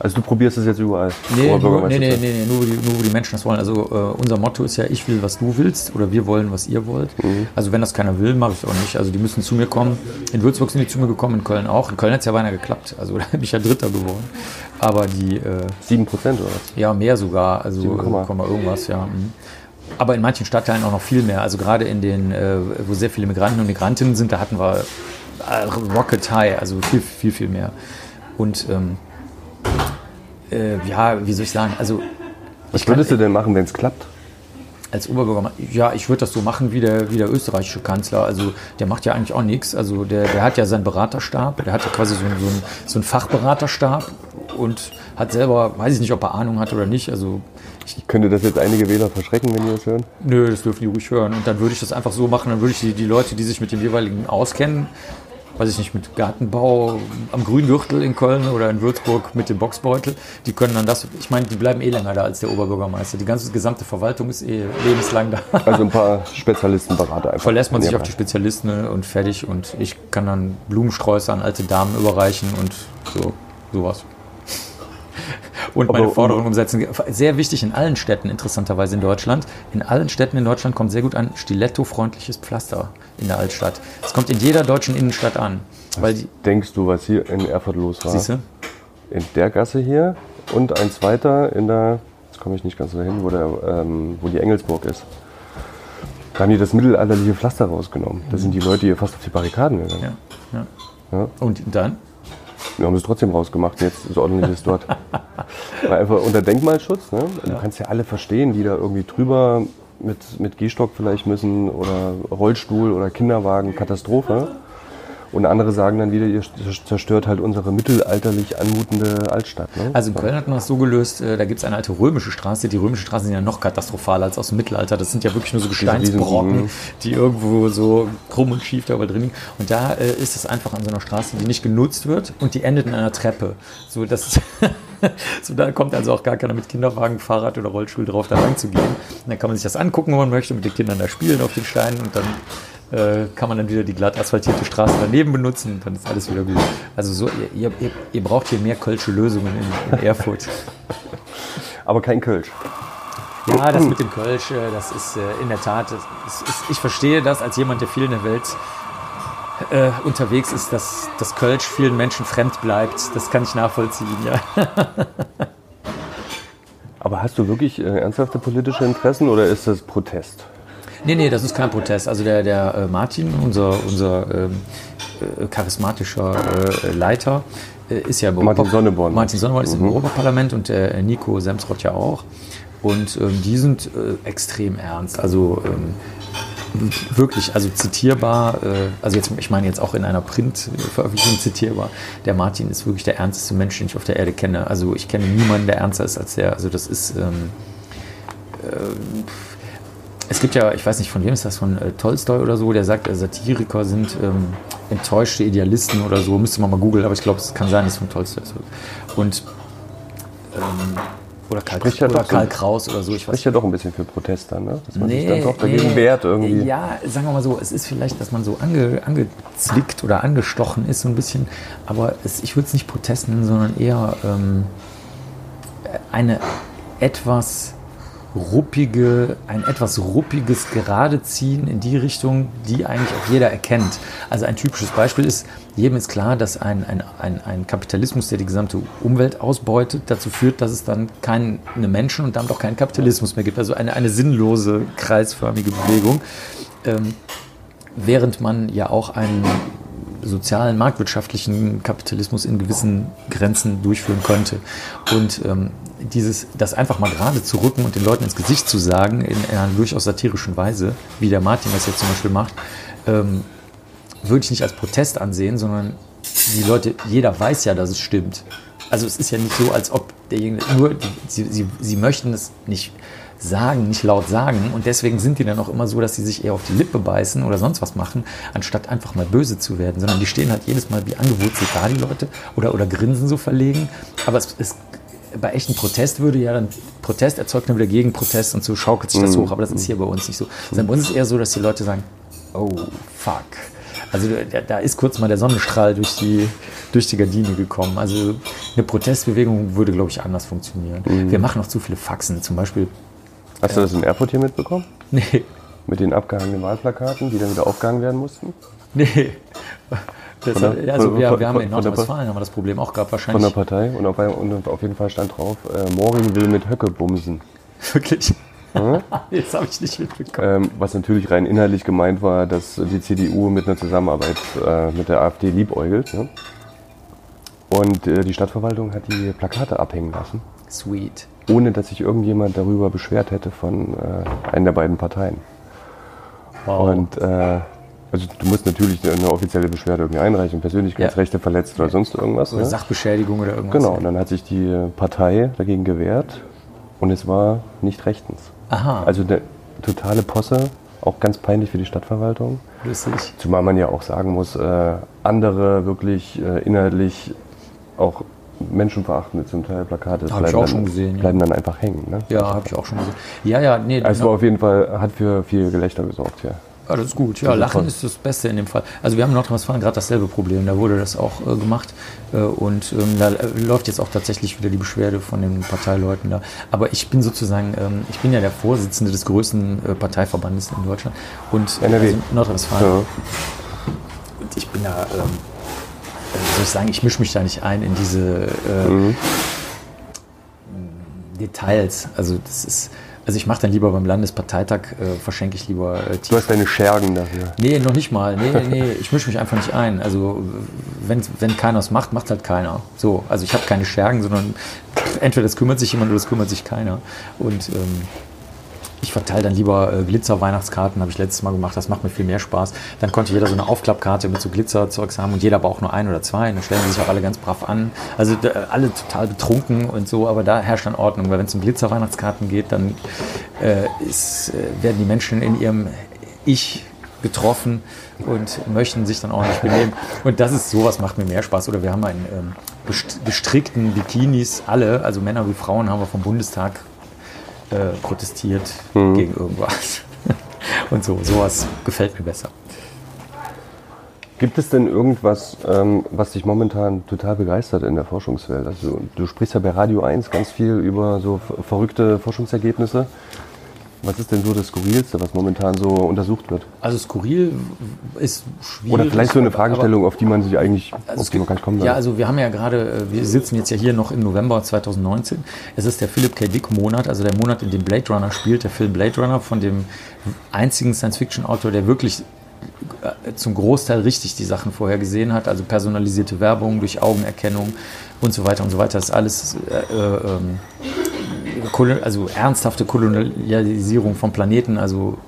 Also du probierst es jetzt überall. Nee, nur, nee, nee, nee, nur, wo die, nur wo die Menschen das wollen. Also äh, unser Motto ist ja, ich will, was du willst oder wir wollen, was ihr wollt. Also wenn das keiner will, mache ich es auch nicht. Also die müssen zu mir kommen. In Würzburg sind die zu mir gekommen, in Köln auch. In Köln hat es ja beinahe geklappt. Also da bin ich ja Dritter geworden. Aber die, äh, 7 Prozent oder was? ja mehr sogar, also 7, äh, Komma irgendwas, ja. mhm. Aber in manchen Stadtteilen auch noch viel mehr. Also gerade in den, äh, wo sehr viele Migranten und Migrantinnen sind, da hatten wir äh, Rocket High, also viel, viel, viel mehr. Und ähm, äh, ja, wie soll ich sagen, also Was ich kann, würdest du denn machen, wenn es klappt? als Oberbürgermeister, ja, ich würde das so machen wie der, wie der österreichische Kanzler. Also der macht ja eigentlich auch nichts. Also der, der hat ja seinen Beraterstab, der hat ja quasi so, so, einen, so einen Fachberaterstab und hat selber, weiß ich nicht, ob er Ahnung hat oder nicht. Also Könnte das jetzt einige Wähler verschrecken, wenn die das hören? Nö, das dürfen die ruhig hören. Und dann würde ich das einfach so machen, dann würde ich die, die Leute, die sich mit dem jeweiligen auskennen, weiß ich nicht, mit Gartenbau am Grüngürtel in Köln oder in Würzburg mit dem Boxbeutel, die können dann das, ich meine, die bleiben eh länger da als der Oberbürgermeister. Die ganze gesamte Verwaltung ist eh lebenslang da. Also ein paar Spezialisten, Berater einfach. Verlässt man sich auf die Spezialisten ne, und fertig und ich kann dann Blumensträuße an alte Damen überreichen und so, sowas. Und meine Aber- Forderungen umsetzen. Sehr wichtig in allen Städten, interessanterweise in Deutschland. In allen Städten in Deutschland kommt sehr gut ein stiletto-freundliches Pflaster in der Altstadt. Es kommt in jeder deutschen Innenstadt an. Weil Denkst du, was hier in Erfurt los war? siehst du? In der Gasse hier und ein zweiter in der, jetzt komme ich nicht ganz dahin, wo, der, ähm, wo die Engelsburg ist. Da haben die das mittelalterliche Pflaster rausgenommen. Da sind die Leute hier fast auf die Barrikaden gegangen. Ja, ja. Ja. Und dann? Wir haben es trotzdem rausgemacht, jetzt ist ordentliches dort. War einfach unter Denkmalschutz. Ne? Du kannst ja alle verstehen, die da irgendwie drüber mit, mit Gehstock vielleicht müssen oder Rollstuhl oder Kinderwagen, Katastrophe. Und andere sagen dann wieder, ihr zerstört halt unsere mittelalterlich anmutende Altstadt. Ne? Also in Köln hat man das so gelöst, äh, da gibt es eine alte römische Straße. Die römischen Straßen sind ja noch katastrophaler als aus dem Mittelalter. Das sind ja wirklich nur so Gesteinsbrocken, die irgendwo so krumm und schief da drin liegen. Und da äh, ist es einfach an so einer Straße, die nicht genutzt wird und die endet in einer Treppe. So, das so, da kommt also auch gar keiner mit Kinderwagen, Fahrrad oder Rollstuhl drauf, da lang zu gehen. Und dann kann man sich das angucken, wenn man möchte, mit den Kindern da spielen auf den Steinen und dann äh, kann man dann wieder die glatt asphaltierte Straße daneben benutzen und dann ist alles wieder gut. Also so, ihr, ihr, ihr braucht hier mehr kölsche Lösungen in, in Erfurt. Aber kein Kölsch. Ja, das mit dem Kölsch, äh, das ist äh, in der Tat, ist, ich verstehe das als jemand, der viel in der Welt äh, unterwegs ist, dass das Kölsch vielen Menschen fremd bleibt. Das kann ich nachvollziehen, ja. Aber hast du wirklich äh, ernsthafte politische Interessen oder ist das Protest? Nee, nee, das ist kein Protest. Also der, der äh, Martin, unser, unser ähm, äh, charismatischer äh, Leiter, äh, ist ja im Martin Europa- Sonneborn. Martin Sonneborn ist im Europaparlament und der äh, Nico Semsrott ja auch. Und ähm, die sind äh, extrem ernst. Also ähm, wirklich, also zitierbar, äh, also jetzt, ich meine jetzt auch in einer Print-Veröffentlichung zitierbar, der Martin ist wirklich der ernsteste Mensch, den ich auf der Erde kenne. Also ich kenne niemanden, der ernster ist als der. Also das ist... Ähm, es gibt ja, ich weiß nicht, von wem ist das, von äh, Tolstoi oder so, der sagt, äh, Satiriker sind ähm, enttäuschte Idealisten oder so. Müsste man mal googeln, aber ich glaube, es kann sein, dass es von Tolstoi ist. Und, ähm, oder Karl, Spricht oder doch so- Karl Kraus oder so, ich weiß Spricht ja doch ein bisschen für Protest dann, ne? dass man sich dann doch dagegen nee. wehrt irgendwie. Ja, sagen wir mal so, es ist vielleicht, dass man so ange, angezwickt oder angestochen ist so ein bisschen, aber es, ich würde es nicht Protest nennen, sondern eher ähm, eine etwas ruppige, ein etwas ruppiges Geradeziehen in die Richtung, die eigentlich auch jeder erkennt. Also ein typisches Beispiel ist, jedem ist klar, dass ein, ein, ein, ein Kapitalismus, der die gesamte Umwelt ausbeutet, dazu führt, dass es dann keine Menschen und damit auch keinen Kapitalismus mehr gibt. Also eine, eine sinnlose, kreisförmige Bewegung. Ähm, während man ja auch einen sozialen, marktwirtschaftlichen Kapitalismus in gewissen Grenzen durchführen könnte. Und ähm, dieses, das einfach mal gerade zu rücken und den Leuten ins Gesicht zu sagen, in einer durchaus satirischen Weise, wie der Martin das jetzt zum Beispiel macht, ähm, würde ich nicht als Protest ansehen, sondern die Leute, jeder weiß ja, dass es stimmt. Also es ist ja nicht so, als ob derjenige, nur, sie, sie, sie möchten es nicht sagen, nicht laut sagen und deswegen sind die dann auch immer so, dass sie sich eher auf die Lippe beißen oder sonst was machen, anstatt einfach mal böse zu werden, sondern die stehen halt jedes Mal wie angewurzelt da, die Leute, oder, oder grinsen so verlegen, aber es, es bei echten Protest würde ja dann Protest erzeugt dann wieder Gegenprotest und so schaukelt sich das hoch, aber das ist hier bei uns nicht so. Also bei uns ist es eher so, dass die Leute sagen, oh fuck. Also da, da ist kurz mal der Sonnenstrahl durch die, durch die Gardine gekommen. Also eine Protestbewegung würde, glaube ich, anders funktionieren. Wir machen noch zu viele Faxen. Zum Beispiel, Hast du das in Erfurt hier mitbekommen? nee, Mit den abgehangenen Wahlplakaten, die dann wieder aufgehangen werden mussten? nee. Das hat, der- also von- wir, wir haben von- in Nordrhein-Westfalen haben wir das Problem auch gehabt, Von der wahrscheinlich. Partei. Und auf, und auf jeden Fall stand drauf, äh, Moring will mit Höcke bumsen. Wirklich. Jetzt habe ich nicht mitbekommen. Ähm, was natürlich rein inhaltlich gemeint war, dass die CDU mit einer Zusammenarbeit äh, mit der AfD liebäugelt. Ne? Und äh, die Stadtverwaltung hat die Plakate abhängen lassen, Sweet. Ohne dass sich irgendjemand darüber beschwert hätte von äh, einer der beiden Parteien. Wow. Und äh, also du musst natürlich eine offizielle Beschwerde irgendwie einreichen, Persönlichkeitsrechte verletzt oder sonst irgendwas. oder Ne? Sachbeschädigung oder irgendwas. Genau, und dann hat sich die Partei dagegen gewehrt und es war nicht rechtens. Aha, Also eine totale Posse, auch ganz peinlich für die Stadtverwaltung. lustig. Zumal man ja auch sagen muss, äh, andere wirklich äh, inhaltlich auch menschenverachtende zum Teil Plakate Hab ich bleiben, auch dann, schon gesehen, ja. bleiben dann einfach hängen. Ne? Ja, habe ich auch schon gesehen. Ja, ja, nee, Also genau. war auf jeden Fall, hat für viel Gelächter gesorgt, ja. Ja, das ist gut. Ja, Lachen ist das Beste in dem Fall. Also wir haben in Nordrhein-Westfalen gerade dasselbe Problem. Da wurde das auch äh, gemacht äh, und ähm, da äh, läuft jetzt auch tatsächlich wieder die Beschwerde von den Parteileuten da. Aber ich bin sozusagen, ähm, ich bin ja der Vorsitzende des größten äh, Parteiverbandes in Deutschland und NRW. also Nordrhein-Westfalen. ja. Und ich bin da, ähm, äh, soll ich sagen, ich mische mich da nicht ein in diese äh, Mhm. Details. Also das ist, also ich mache dann lieber beim Landesparteitag, äh, verschenke ich lieber äh, Du hast deine Schergen dafür. Nee, noch nicht mal. Nee, nee, nee. Ich mische mich einfach nicht ein. Also, wenn, wenn keiner es macht, macht halt keiner. So, also ich habe keine Schergen, sondern entweder es kümmert sich jemand oder es kümmert sich keiner. Und ähm, ich verteile dann lieber äh, Glitzer-Weihnachtskarten, habe ich letztes Mal gemacht, das macht mir viel mehr Spaß. Dann konnte jeder so eine Aufklappkarte mit so Glitzerzeugs haben und jeder aber auch nur ein oder zwei. Und dann stellen sie sich auch alle ganz brav an. Also da, alle total betrunken und so, aber da herrscht dann Ordnung, weil wenn es um Glitzer-Weihnachtskarten geht, dann äh, ist, äh, werden die Menschen in ihrem Ich getroffen und möchten sich dann ordentlich benehmen. Und das ist sowas macht mir mehr Spaß. Oder wir haben einen ähm, gest- gestrickten Bikinis, alle, also Männer wie Frauen, haben wir vom Bundestag äh, protestiert gegen irgendwas. Und so, sowas gefällt mir besser. Gibt es denn irgendwas, ähm, was dich momentan total begeistert in der Forschungswelt? Also du sprichst ja bei Radio 1 ganz viel über so ver- verrückte Forschungsergebnisse. Was ist denn so das Skurrilste, was momentan so untersucht wird? Also skurril ist schwierig. Oder vielleicht so eine Fragestellung, auf die man sich eigentlich, Also auf die man gar nicht kommen ja, will. also wir haben ja gerade, äh, wir sitzen jetzt ja hier noch im November 2019. Es ist der Philip K. Dick Monat, also der Monat, in dem Blade Runner spielt, der Film Blade Runner von dem einzigen Science-Fiction-Autor, der wirklich äh, zum Großteil richtig die Sachen vorher gesehen hat, also personalisierte Werbung durch Augenerkennung und so weiter und so weiter. Das ist alles äh, äh, ähm, also ernsthafte Kolonialisierung von Planeten, also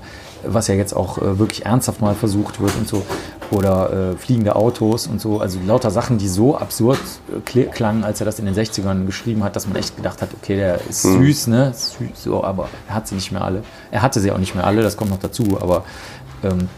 was ja jetzt auch äh, wirklich ernsthaft mal versucht wird und so, oder äh, fliegende Autos und so, also lauter Sachen, die so absurd äh, kl- klangen, als er das in den 60ern geschrieben hat, dass man echt gedacht hat, okay, der ist süß, ne, süß, so, aber er hat sie nicht mehr alle. Er hatte sie auch nicht mehr alle, das kommt noch dazu, aber ähm,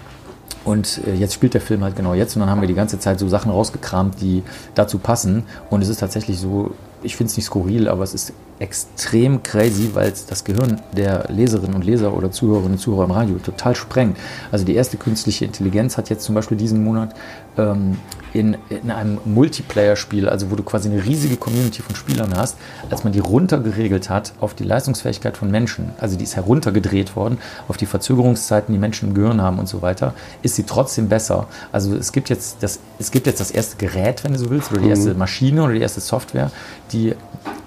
und äh, jetzt spielt der Film halt genau jetzt und dann haben wir die ganze Zeit so Sachen rausgekramt, die dazu passen. Und es ist tatsächlich so, ich finde es nicht skurril, aber es ist extrem crazy, weil es das Gehirn der Leserinnen und Leser oder Zuhörerinnen und Zuhörer im Radio total sprengt. Also die erste künstliche Intelligenz hat jetzt zum Beispiel diesen Monat ähm, in, in einem Multiplayer-Spiel, also wo du quasi eine riesige Community von Spielern hast, als man die runtergeregelt hat auf die Leistungsfähigkeit von Menschen, also die ist heruntergedreht worden auf die Verzögerungszeiten, die Menschen im Gehirn haben und so weiter, ist sie trotzdem besser. Also es gibt jetzt das, es gibt jetzt das erste Gerät, wenn du so willst, oder die erste Maschine oder die erste Software, die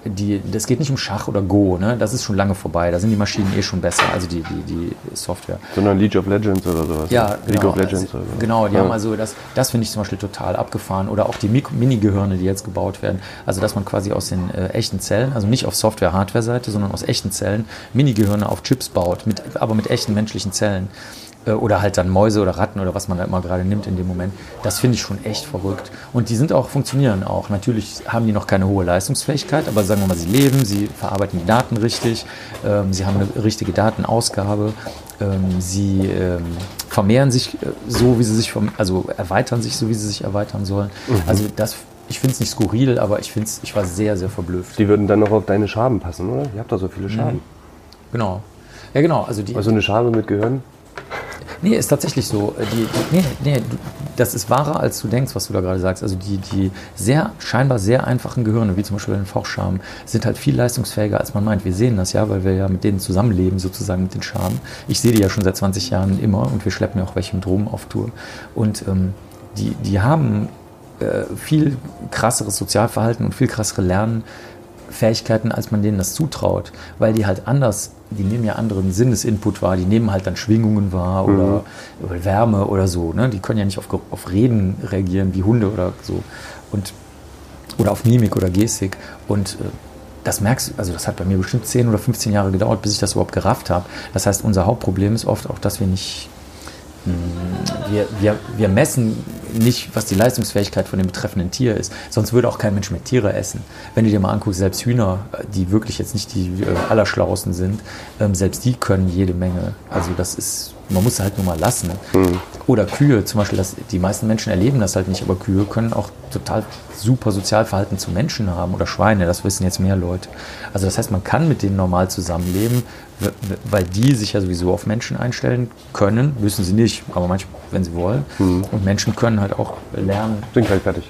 die, das geht nicht um Schach oder Go, ne? das ist schon lange vorbei. Da sind die Maschinen eh schon besser, also die, die, die Software. Sondern League of Legends oder sowas. Ja, ne? League genau, of Legends also, oder so. genau, die ja. haben also das, das finde ich zum Beispiel total abgefahren. Oder auch die Mini-Gehirne, die jetzt gebaut werden. Also, dass man quasi aus den äh, echten Zellen, also nicht auf Software-Hardware-Seite, sondern aus echten Zellen Mini-Gehirne auf Chips baut, mit, aber mit echten menschlichen Zellen. Äh, oder halt dann Mäuse oder Ratten oder was man da immer gerade nimmt in dem Moment. Das finde ich schon echt verrückt. Und die sind auch, funktionieren auch. Natürlich haben die noch keine hohe Leistungsfähigkeit, aber sagen wir mal, sie leben, sie verarbeiten die Daten richtig, ähm, sie haben eine richtige Datenausgabe, ähm, sie ähm, vermehren sich äh, so, wie sie sich, also erweitern sich so, wie sie sich erweitern sollen. Also das, ich finde es nicht skurril, aber ich finde ich war sehr, sehr verblüfft. Die würden dann noch auf deine Schaben passen, oder? Ihr habt doch so viele Schaben. Genau. Ja, genau. Also die, Also eine Schabe mit Gehirn? Nee, ist tatsächlich so. Äh, Die, nee, nee, das ist wahrer, als du denkst, was du da gerade sagst. Also die, die sehr, scheinbar sehr einfachen Gehirne, wie zum Beispiel den Fauchschaben, sind halt viel leistungsfähiger, als man meint. Wir sehen das ja, weil wir ja mit denen zusammenleben, sozusagen mit den Schaben. Ich sehe die ja schon seit 20 Jahren immer und wir schleppen ja auch welche mit rum auf Tour. Und ähm, die, die haben äh, viel krasseres Sozialverhalten und viel krassere Lernfähigkeiten, als man denen das zutraut, weil die halt anders, die nehmen ja anderen Sinnesinput wahr, die nehmen halt dann Schwingungen wahr oder, oder Wärme oder so. Ne? Die können ja nicht auf, auf Reden reagieren wie Hunde oder so. Und, oder auf Mimik oder Gestik. Und äh, das merkst du, also das hat bei mir bestimmt 10 oder 15 Jahre gedauert, bis ich das überhaupt gerafft habe. Das heißt, unser Hauptproblem ist oft auch, dass wir nicht wir, wir, wir messen nicht, was die Leistungsfähigkeit von dem betreffenden Tier ist. Sonst würde auch kein Mensch mehr Tiere essen. Wenn du dir mal anguckst, selbst Hühner, die wirklich jetzt nicht die äh, allerschlauesten sind, ähm, selbst die können jede Menge. Also das ist, man muss es halt nur mal lassen. Oder Kühe, zum Beispiel, das, die meisten Menschen erleben das halt nicht, aber Kühe können auch total super Sozialverhalten zu Menschen haben oder Schweine, das wissen jetzt mehr Leute. Also das heißt, man kann mit denen normal zusammenleben, weil die sich ja sowieso auf Menschen einstellen können, müssen sie nicht, aber manchmal, wenn sie wollen. Und Menschen können halt auch lernen. Sind gleich fertig.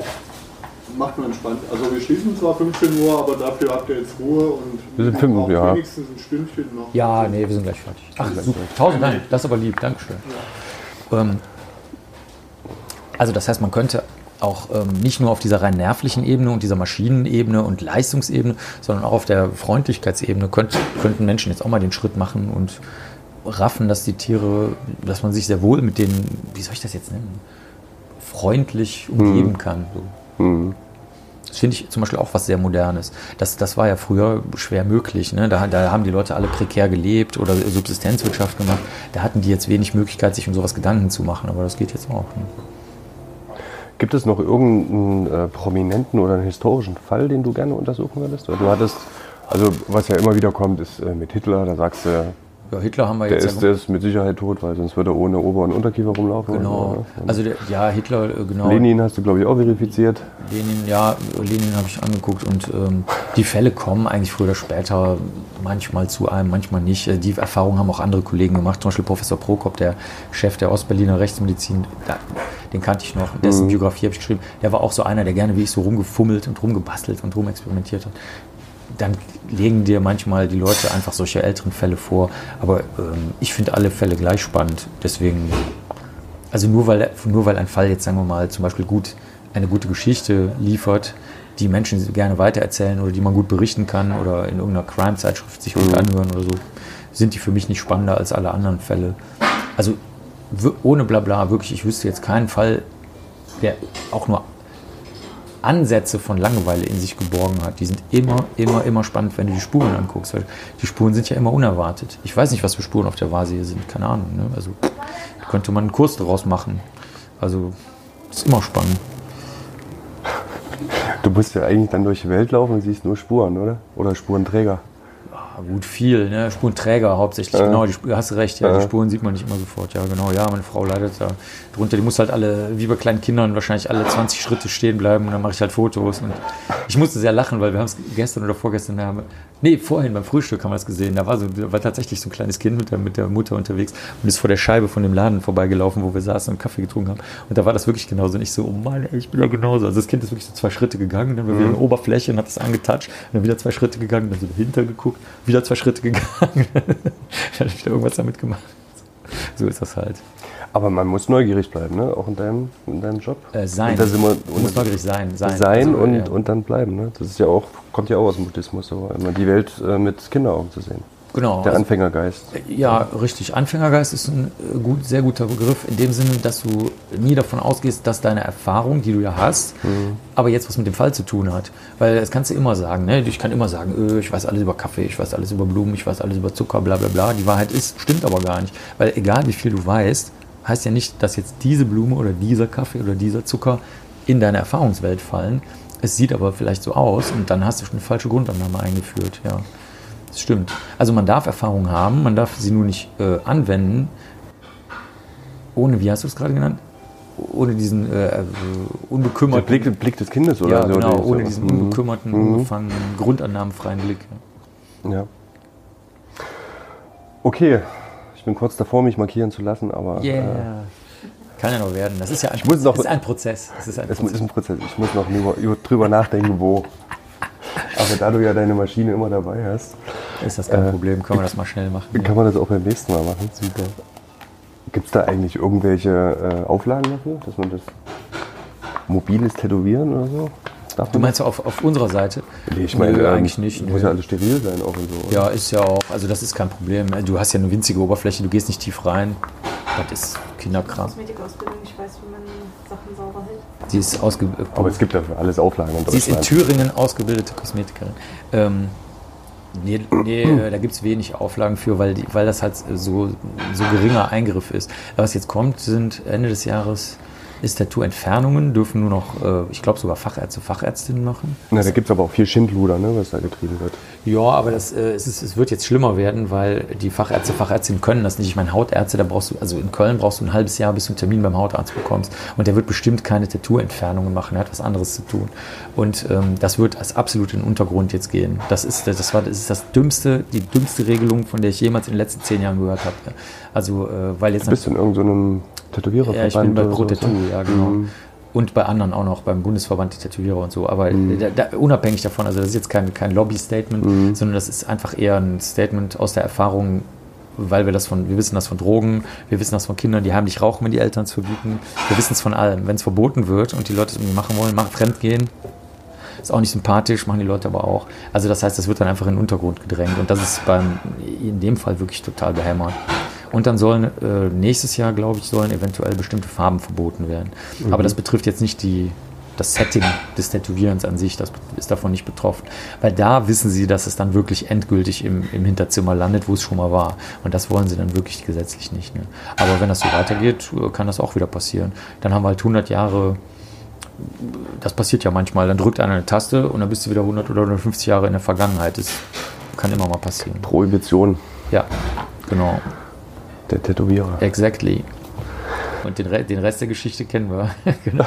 Macht nur entspannt. Also wir schließen zwar 15 Uhr, aber dafür habt ihr jetzt Ruhe und Wir sind fünf, braucht ja. wenigstens ein Stündchen noch. Ja, nee, wir sind gleich fertig. Ach, super. Tausend Dank, das ist aber lieb, Dankeschön. Ähm, also das heißt, man könnte auch ähm, nicht nur auf dieser rein nervlichen Ebene und dieser Maschinenebene und Leistungsebene, sondern auch auf der Freundlichkeitsebene könnt, könnten Menschen jetzt auch mal den Schritt machen und raffen, dass die Tiere, dass man sich sehr wohl mit denen, wie soll ich das jetzt nennen, freundlich umgeben kann. So. Das finde ich zum Beispiel auch was sehr Modernes. Das, das war ja früher schwer möglich. Ne? Da, da haben die Leute alle prekär gelebt oder Subsistenzwirtschaft gemacht. Da hatten die jetzt wenig Möglichkeit, sich um sowas Gedanken zu machen. Aber das geht jetzt auch. Ne? Gibt es noch irgendeinen äh, prominenten oder einen historischen Fall, den du gerne untersuchen würdest? Oder Du hattest, also was ja immer wieder kommt, ist äh, mit Hitler, da sagst du, Ja, Hitler haben wir der jetzt ist, ja. der ist mit Sicherheit tot, weil sonst würde er ohne Ober- und Unterkiefer rumlaufen. Genau. Oder? Also der, ja, Hitler, äh, genau. Lenin hast du, glaube ich, auch verifiziert. Lenin, ja, Lenin habe ich angeguckt und ähm, die Fälle kommen eigentlich früher oder später manchmal zu einem, manchmal nicht. Äh, Die Erfahrung haben auch andere Kollegen gemacht, zum Beispiel Professor Prokop, der Chef der Ostberliner Rechtsmedizin, da, den kannte ich noch, dessen Biografie habe ich geschrieben. Der war auch so einer, der gerne wie ich so rumgefummelt und rumgebastelt und rumexperimentiert hat. Dann legen dir manchmal die Leute einfach solche älteren Fälle vor, aber ähm, ich finde alle Fälle gleich spannend. Deswegen also nur weil, nur weil ein Fall jetzt, sagen wir mal, zum Beispiel gut, eine gute Geschichte liefert, die Menschen gerne weitererzählen oder die man gut berichten kann oder in irgendeiner Crime-Zeitschrift sich gut anhören oder so, sind die für mich nicht spannender als alle anderen Fälle. Also ohne Blabla, wirklich, ich wüsste jetzt keinen Fall, der auch nur Ansätze von Langeweile in sich geborgen hat. Die sind immer, immer, immer spannend, wenn du die Spuren anguckst. Weil die Spuren sind ja immer unerwartet. Ich weiß nicht, was für Spuren auf der Vase hier sind, keine Ahnung. Ne? Also könnte man einen Kurs daraus machen. Also ist immer spannend. Du musst ja eigentlich dann durch die Welt laufen und siehst nur Spuren, oder? Oder Spurenträger. Gut, viel, ne? Spurenträger hauptsächlich, genau, die, hast du recht, ja, die Spuren sieht man nicht immer sofort, ja, genau, ja, meine Frau leidet da drunter, die muss halt alle, wie bei kleinen Kindern, wahrscheinlich alle 20 Schritte stehen bleiben und dann mache ich halt Fotos und ich musste sehr lachen, weil wir haben es gestern oder vorgestern, haben, nee, vorhin beim Frühstück haben wir es gesehen, da war, so, da war tatsächlich so ein kleines Kind mit der, mit der Mutter unterwegs und ist vor der Scheibe von dem Laden vorbeigelaufen, wo wir saßen und Kaffee getrunken haben. Und da war das wirklich genauso. Und ich so, oh Mann, ey, ich bin ja genauso, also das Kind ist wirklich so zwei Schritte gegangen, dann war wieder eine Oberfläche und hat das angetatscht und dann wieder zwei Schritte gegangen, dann so dahinter geguckt, wieder zwei Schritte gegangen, dann hat wieder irgendwas damit gemacht. So ist das halt. Aber man muss neugierig bleiben, ne? Auch in deinem, in deinem Job. Äh, sein. Du musst neugierig sein. Sein, sein Also, und, ja. und dann bleiben. Ne? Das ist ja auch, kommt ja auch aus dem Buddhismus, aber immer die Welt äh, mit Kinderaugen zu sehen. Genau. Der also- Anfängergeist. Ja, richtig. Anfängergeist ist ein äh, gut, sehr guter Begriff in dem Sinne, dass du nie davon ausgehst, dass deine Erfahrung, die du ja hast, aber jetzt was mit dem Fall zu tun hat. Weil das kannst du immer sagen. Ne? Ich kann immer sagen, öh, ich weiß alles über Kaffee, ich weiß alles über Blumen, ich weiß alles über Zucker, bla bla bla. Die Wahrheit ist, stimmt aber gar nicht. Weil egal wie viel du weißt, heißt ja nicht, dass jetzt diese Blume oder dieser Kaffee oder dieser Zucker in deine Erfahrungswelt fallen. Es sieht aber vielleicht so aus und dann hast du schon eine falsche Grundannahme eingeführt. Ja. Das stimmt. Also man darf Erfahrung haben, man darf sie nur nicht äh, anwenden, ohne, wie hast du es gerade genannt? Ohne diesen äh, äh, Der unbekümmerten, Blick, Blick des Kindes, oder? ja, so, genau, ohne so- diesen Mhm. unbekümmerten, unbefangenen, grundannahmenfreien Blick. Ja. Ja. Okay, bin kurz davor, mich markieren zu lassen, aber äh, Yeah. Kann ja noch werden. Das ist ja ein, muss noch- ist ein Prozess. Das ist ein es Prozess. ist ein Prozess. Ich muss noch über, über, drüber nachdenken, wo. Aber da du ja deine Maschine immer dabei hast, ist das kein äh, Problem. Können wir das mal schnell machen. kann man das auch beim nächsten Mal machen. Super. Gibt es da eigentlich irgendwelche äh, Auflagen dafür, dass man das mobiles Tätowieren oder so? Darf Du meinst auf, auf unserer Seite? Nee, ich meine, Nö, ähm, eigentlich nicht. Muss nö. ja alles steril sein auch und so. oder? Ja, ist ja auch, also das ist kein Problem. Du hast ja eine winzige Oberfläche, du gehst nicht tief rein. Das ist Kinderkram. Kosmetikausbildung, ich weiß, wie man Sachen sauber hält. Sie ist ausgebildet. Aber es gibt dafür alles Auflagen in Sie ist in. Thüringen ausgebildete Kosmetikerin. Ähm, nee, nee äh, da gibt es wenig Auflagen für, weil, die, weil das halt so, so geringer Eingriff ist. Was jetzt kommt, sind Ende des Jahres ist Tattoo-Entfernungen, dürfen nur noch, äh, ich glaube sogar Fachärzte, Fachärztinnen machen. Na, da gibt es aber auch viel Schindluder, ne, was da getrieben wird. Ja, aber das, äh, es, ist, es wird jetzt schlimmer werden, weil die Fachärzte, Fachärztinnen können das nicht. Ich meine, Hautärzte, da brauchst du, also in Köln brauchst du ein halbes Jahr, bis du einen Termin beim Hautarzt bekommst. Und der wird bestimmt keine Tattoo-Entfernungen machen, er hat was anderes zu tun. Und ähm, das wird als absolut in den Untergrund jetzt gehen. Das ist, das war, das ist das dümmste, die dümmste Regelung, von der ich jemals in den letzten zehn Jahren gehört habe. Also, äh, weil jetzt Du bist in irgendeinem Tätowiererverband ja, ich bin bei Pro Tattoo, ne? ja, genau. Mhm. Und bei anderen auch noch, beim Bundesverband der Tätowierer und so. Aber da, da, unabhängig davon, also das ist jetzt kein, kein Lobby-Statement, sondern das ist einfach eher ein Statement aus der Erfahrung, weil wir das von, wir wissen das von Drogen, wir wissen das von Kindern, die heimlich rauchen, wenn die Eltern es verbieten. Wir wissen es von allem. Wenn es verboten wird und die Leute es irgendwie machen wollen, machen fremdgehen, ist auch nicht sympathisch, machen die Leute aber auch. Also das heißt, das wird dann einfach in den Untergrund gedrängt und das ist beim, in dem Fall wirklich total behämmert. Und dann sollen äh, nächstes Jahr, glaube ich, sollen eventuell bestimmte Farben verboten werden. Aber das betrifft jetzt nicht die, das Setting des Tätowierens an sich, das ist davon nicht betroffen. Weil da wissen sie, dass es dann wirklich endgültig im, im Hinterzimmer landet, wo es schon mal war. Und das wollen sie dann wirklich gesetzlich nicht. Ne? Aber wenn das so weitergeht, kann das auch wieder passieren. Dann haben wir halt 100 Jahre das passiert ja manchmal. Dann drückt einer eine Taste und dann bist du wieder 100 oder 150 Jahre in der Vergangenheit. Das kann immer mal passieren. Prohibition Ja, genau. Der Tätowierer. Exactly. Und den, Re den Rest der Geschichte kennen wir. genau.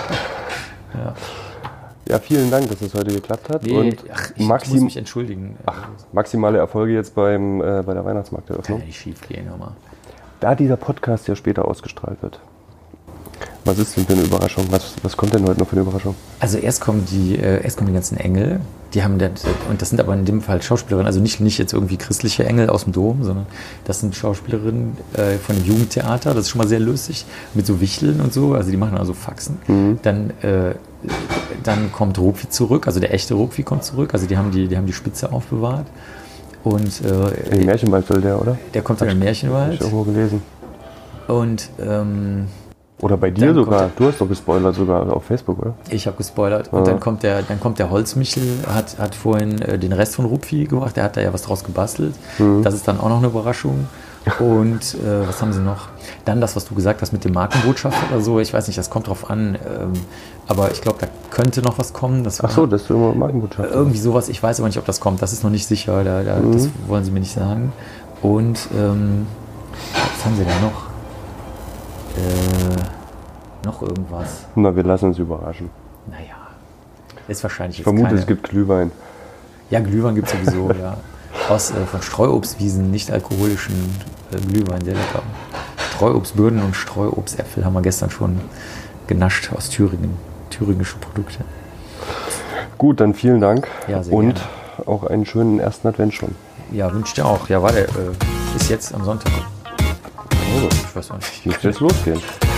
Ja, vielen Dank, dass das heute geklappt hat. Nee, und ach, ich muss mich entschuldigen. maximale Erfolge jetzt beim, äh, bei der Kann Weihnachtsmarkteröffnung. ja nicht schief gehen, hör mal. Da dieser Podcast ja später ausgestrahlt wird. Was ist denn für eine Überraschung? Was, was kommt denn heute noch für eine Überraschung? Also erst kommen die, äh, erst kommen die ganzen Engel, die haben das, und das sind aber in dem Fall Schauspielerinnen, also nicht, nicht jetzt irgendwie christliche Engel aus dem Dom, sondern das sind Schauspielerinnen äh, von dem Jugendtheater, das ist schon mal sehr lustig, mit so Wicheln und so, also die machen also Faxen. Dann, äh, dann kommt Rupfi zurück, also der echte Rupfi kommt zurück, also die haben die, die haben die Spitze aufbewahrt. Und Im äh, Märchenwald soll der, oder? der kommt dann im Hab Märchenwald. ich irgendwo gelesen. Und ähm, Oder bei dir sogar. Du hast doch gespoilert sogar auf Facebook, oder? Ich habe gespoilert. Und Ja. dann kommt der, dann kommt der Holzmichel, hat, hat vorhin äh, den Rest von Rupfi gemacht. Der hat da ja was draus gebastelt. Mhm. Das ist dann auch noch eine Überraschung. Und äh, was haben sie noch? Dann das, was du gesagt hast mit dem Markenbotschafter oder so. Ich weiß nicht, das kommt drauf an. Ähm, aber ich glaube, da könnte noch was kommen. Das Ach so, das ist immer Markenbotschaft. irgendwie sowas. Ich weiß aber nicht, ob das kommt. Das ist noch nicht sicher. Da, da, Das Mhm. wollen sie mir nicht sagen. Und ähm, was haben sie da noch? Äh, noch irgendwas. Na, wir lassen uns überraschen. Naja, ist wahrscheinlich Ich vermute, keine, es gibt Glühwein. Ja, Glühwein gibt es sowieso, ja. Aus äh, von Streuobstwiesen, nicht alkoholischen äh, Glühwein, sehr lecker. Streuobstbirnen und Streuobstäpfel haben wir gestern schon genascht aus Thüringen. Thüringische Produkte. Gut, dann vielen Dank. Ja, sehr Und gerne. auch einen schönen ersten Advent schon. Ja, wünsche dir auch. Ja, warte, äh, ist jetzt am Sonntag. Oh, ich weiß nicht. Müsste jetzt losgehen.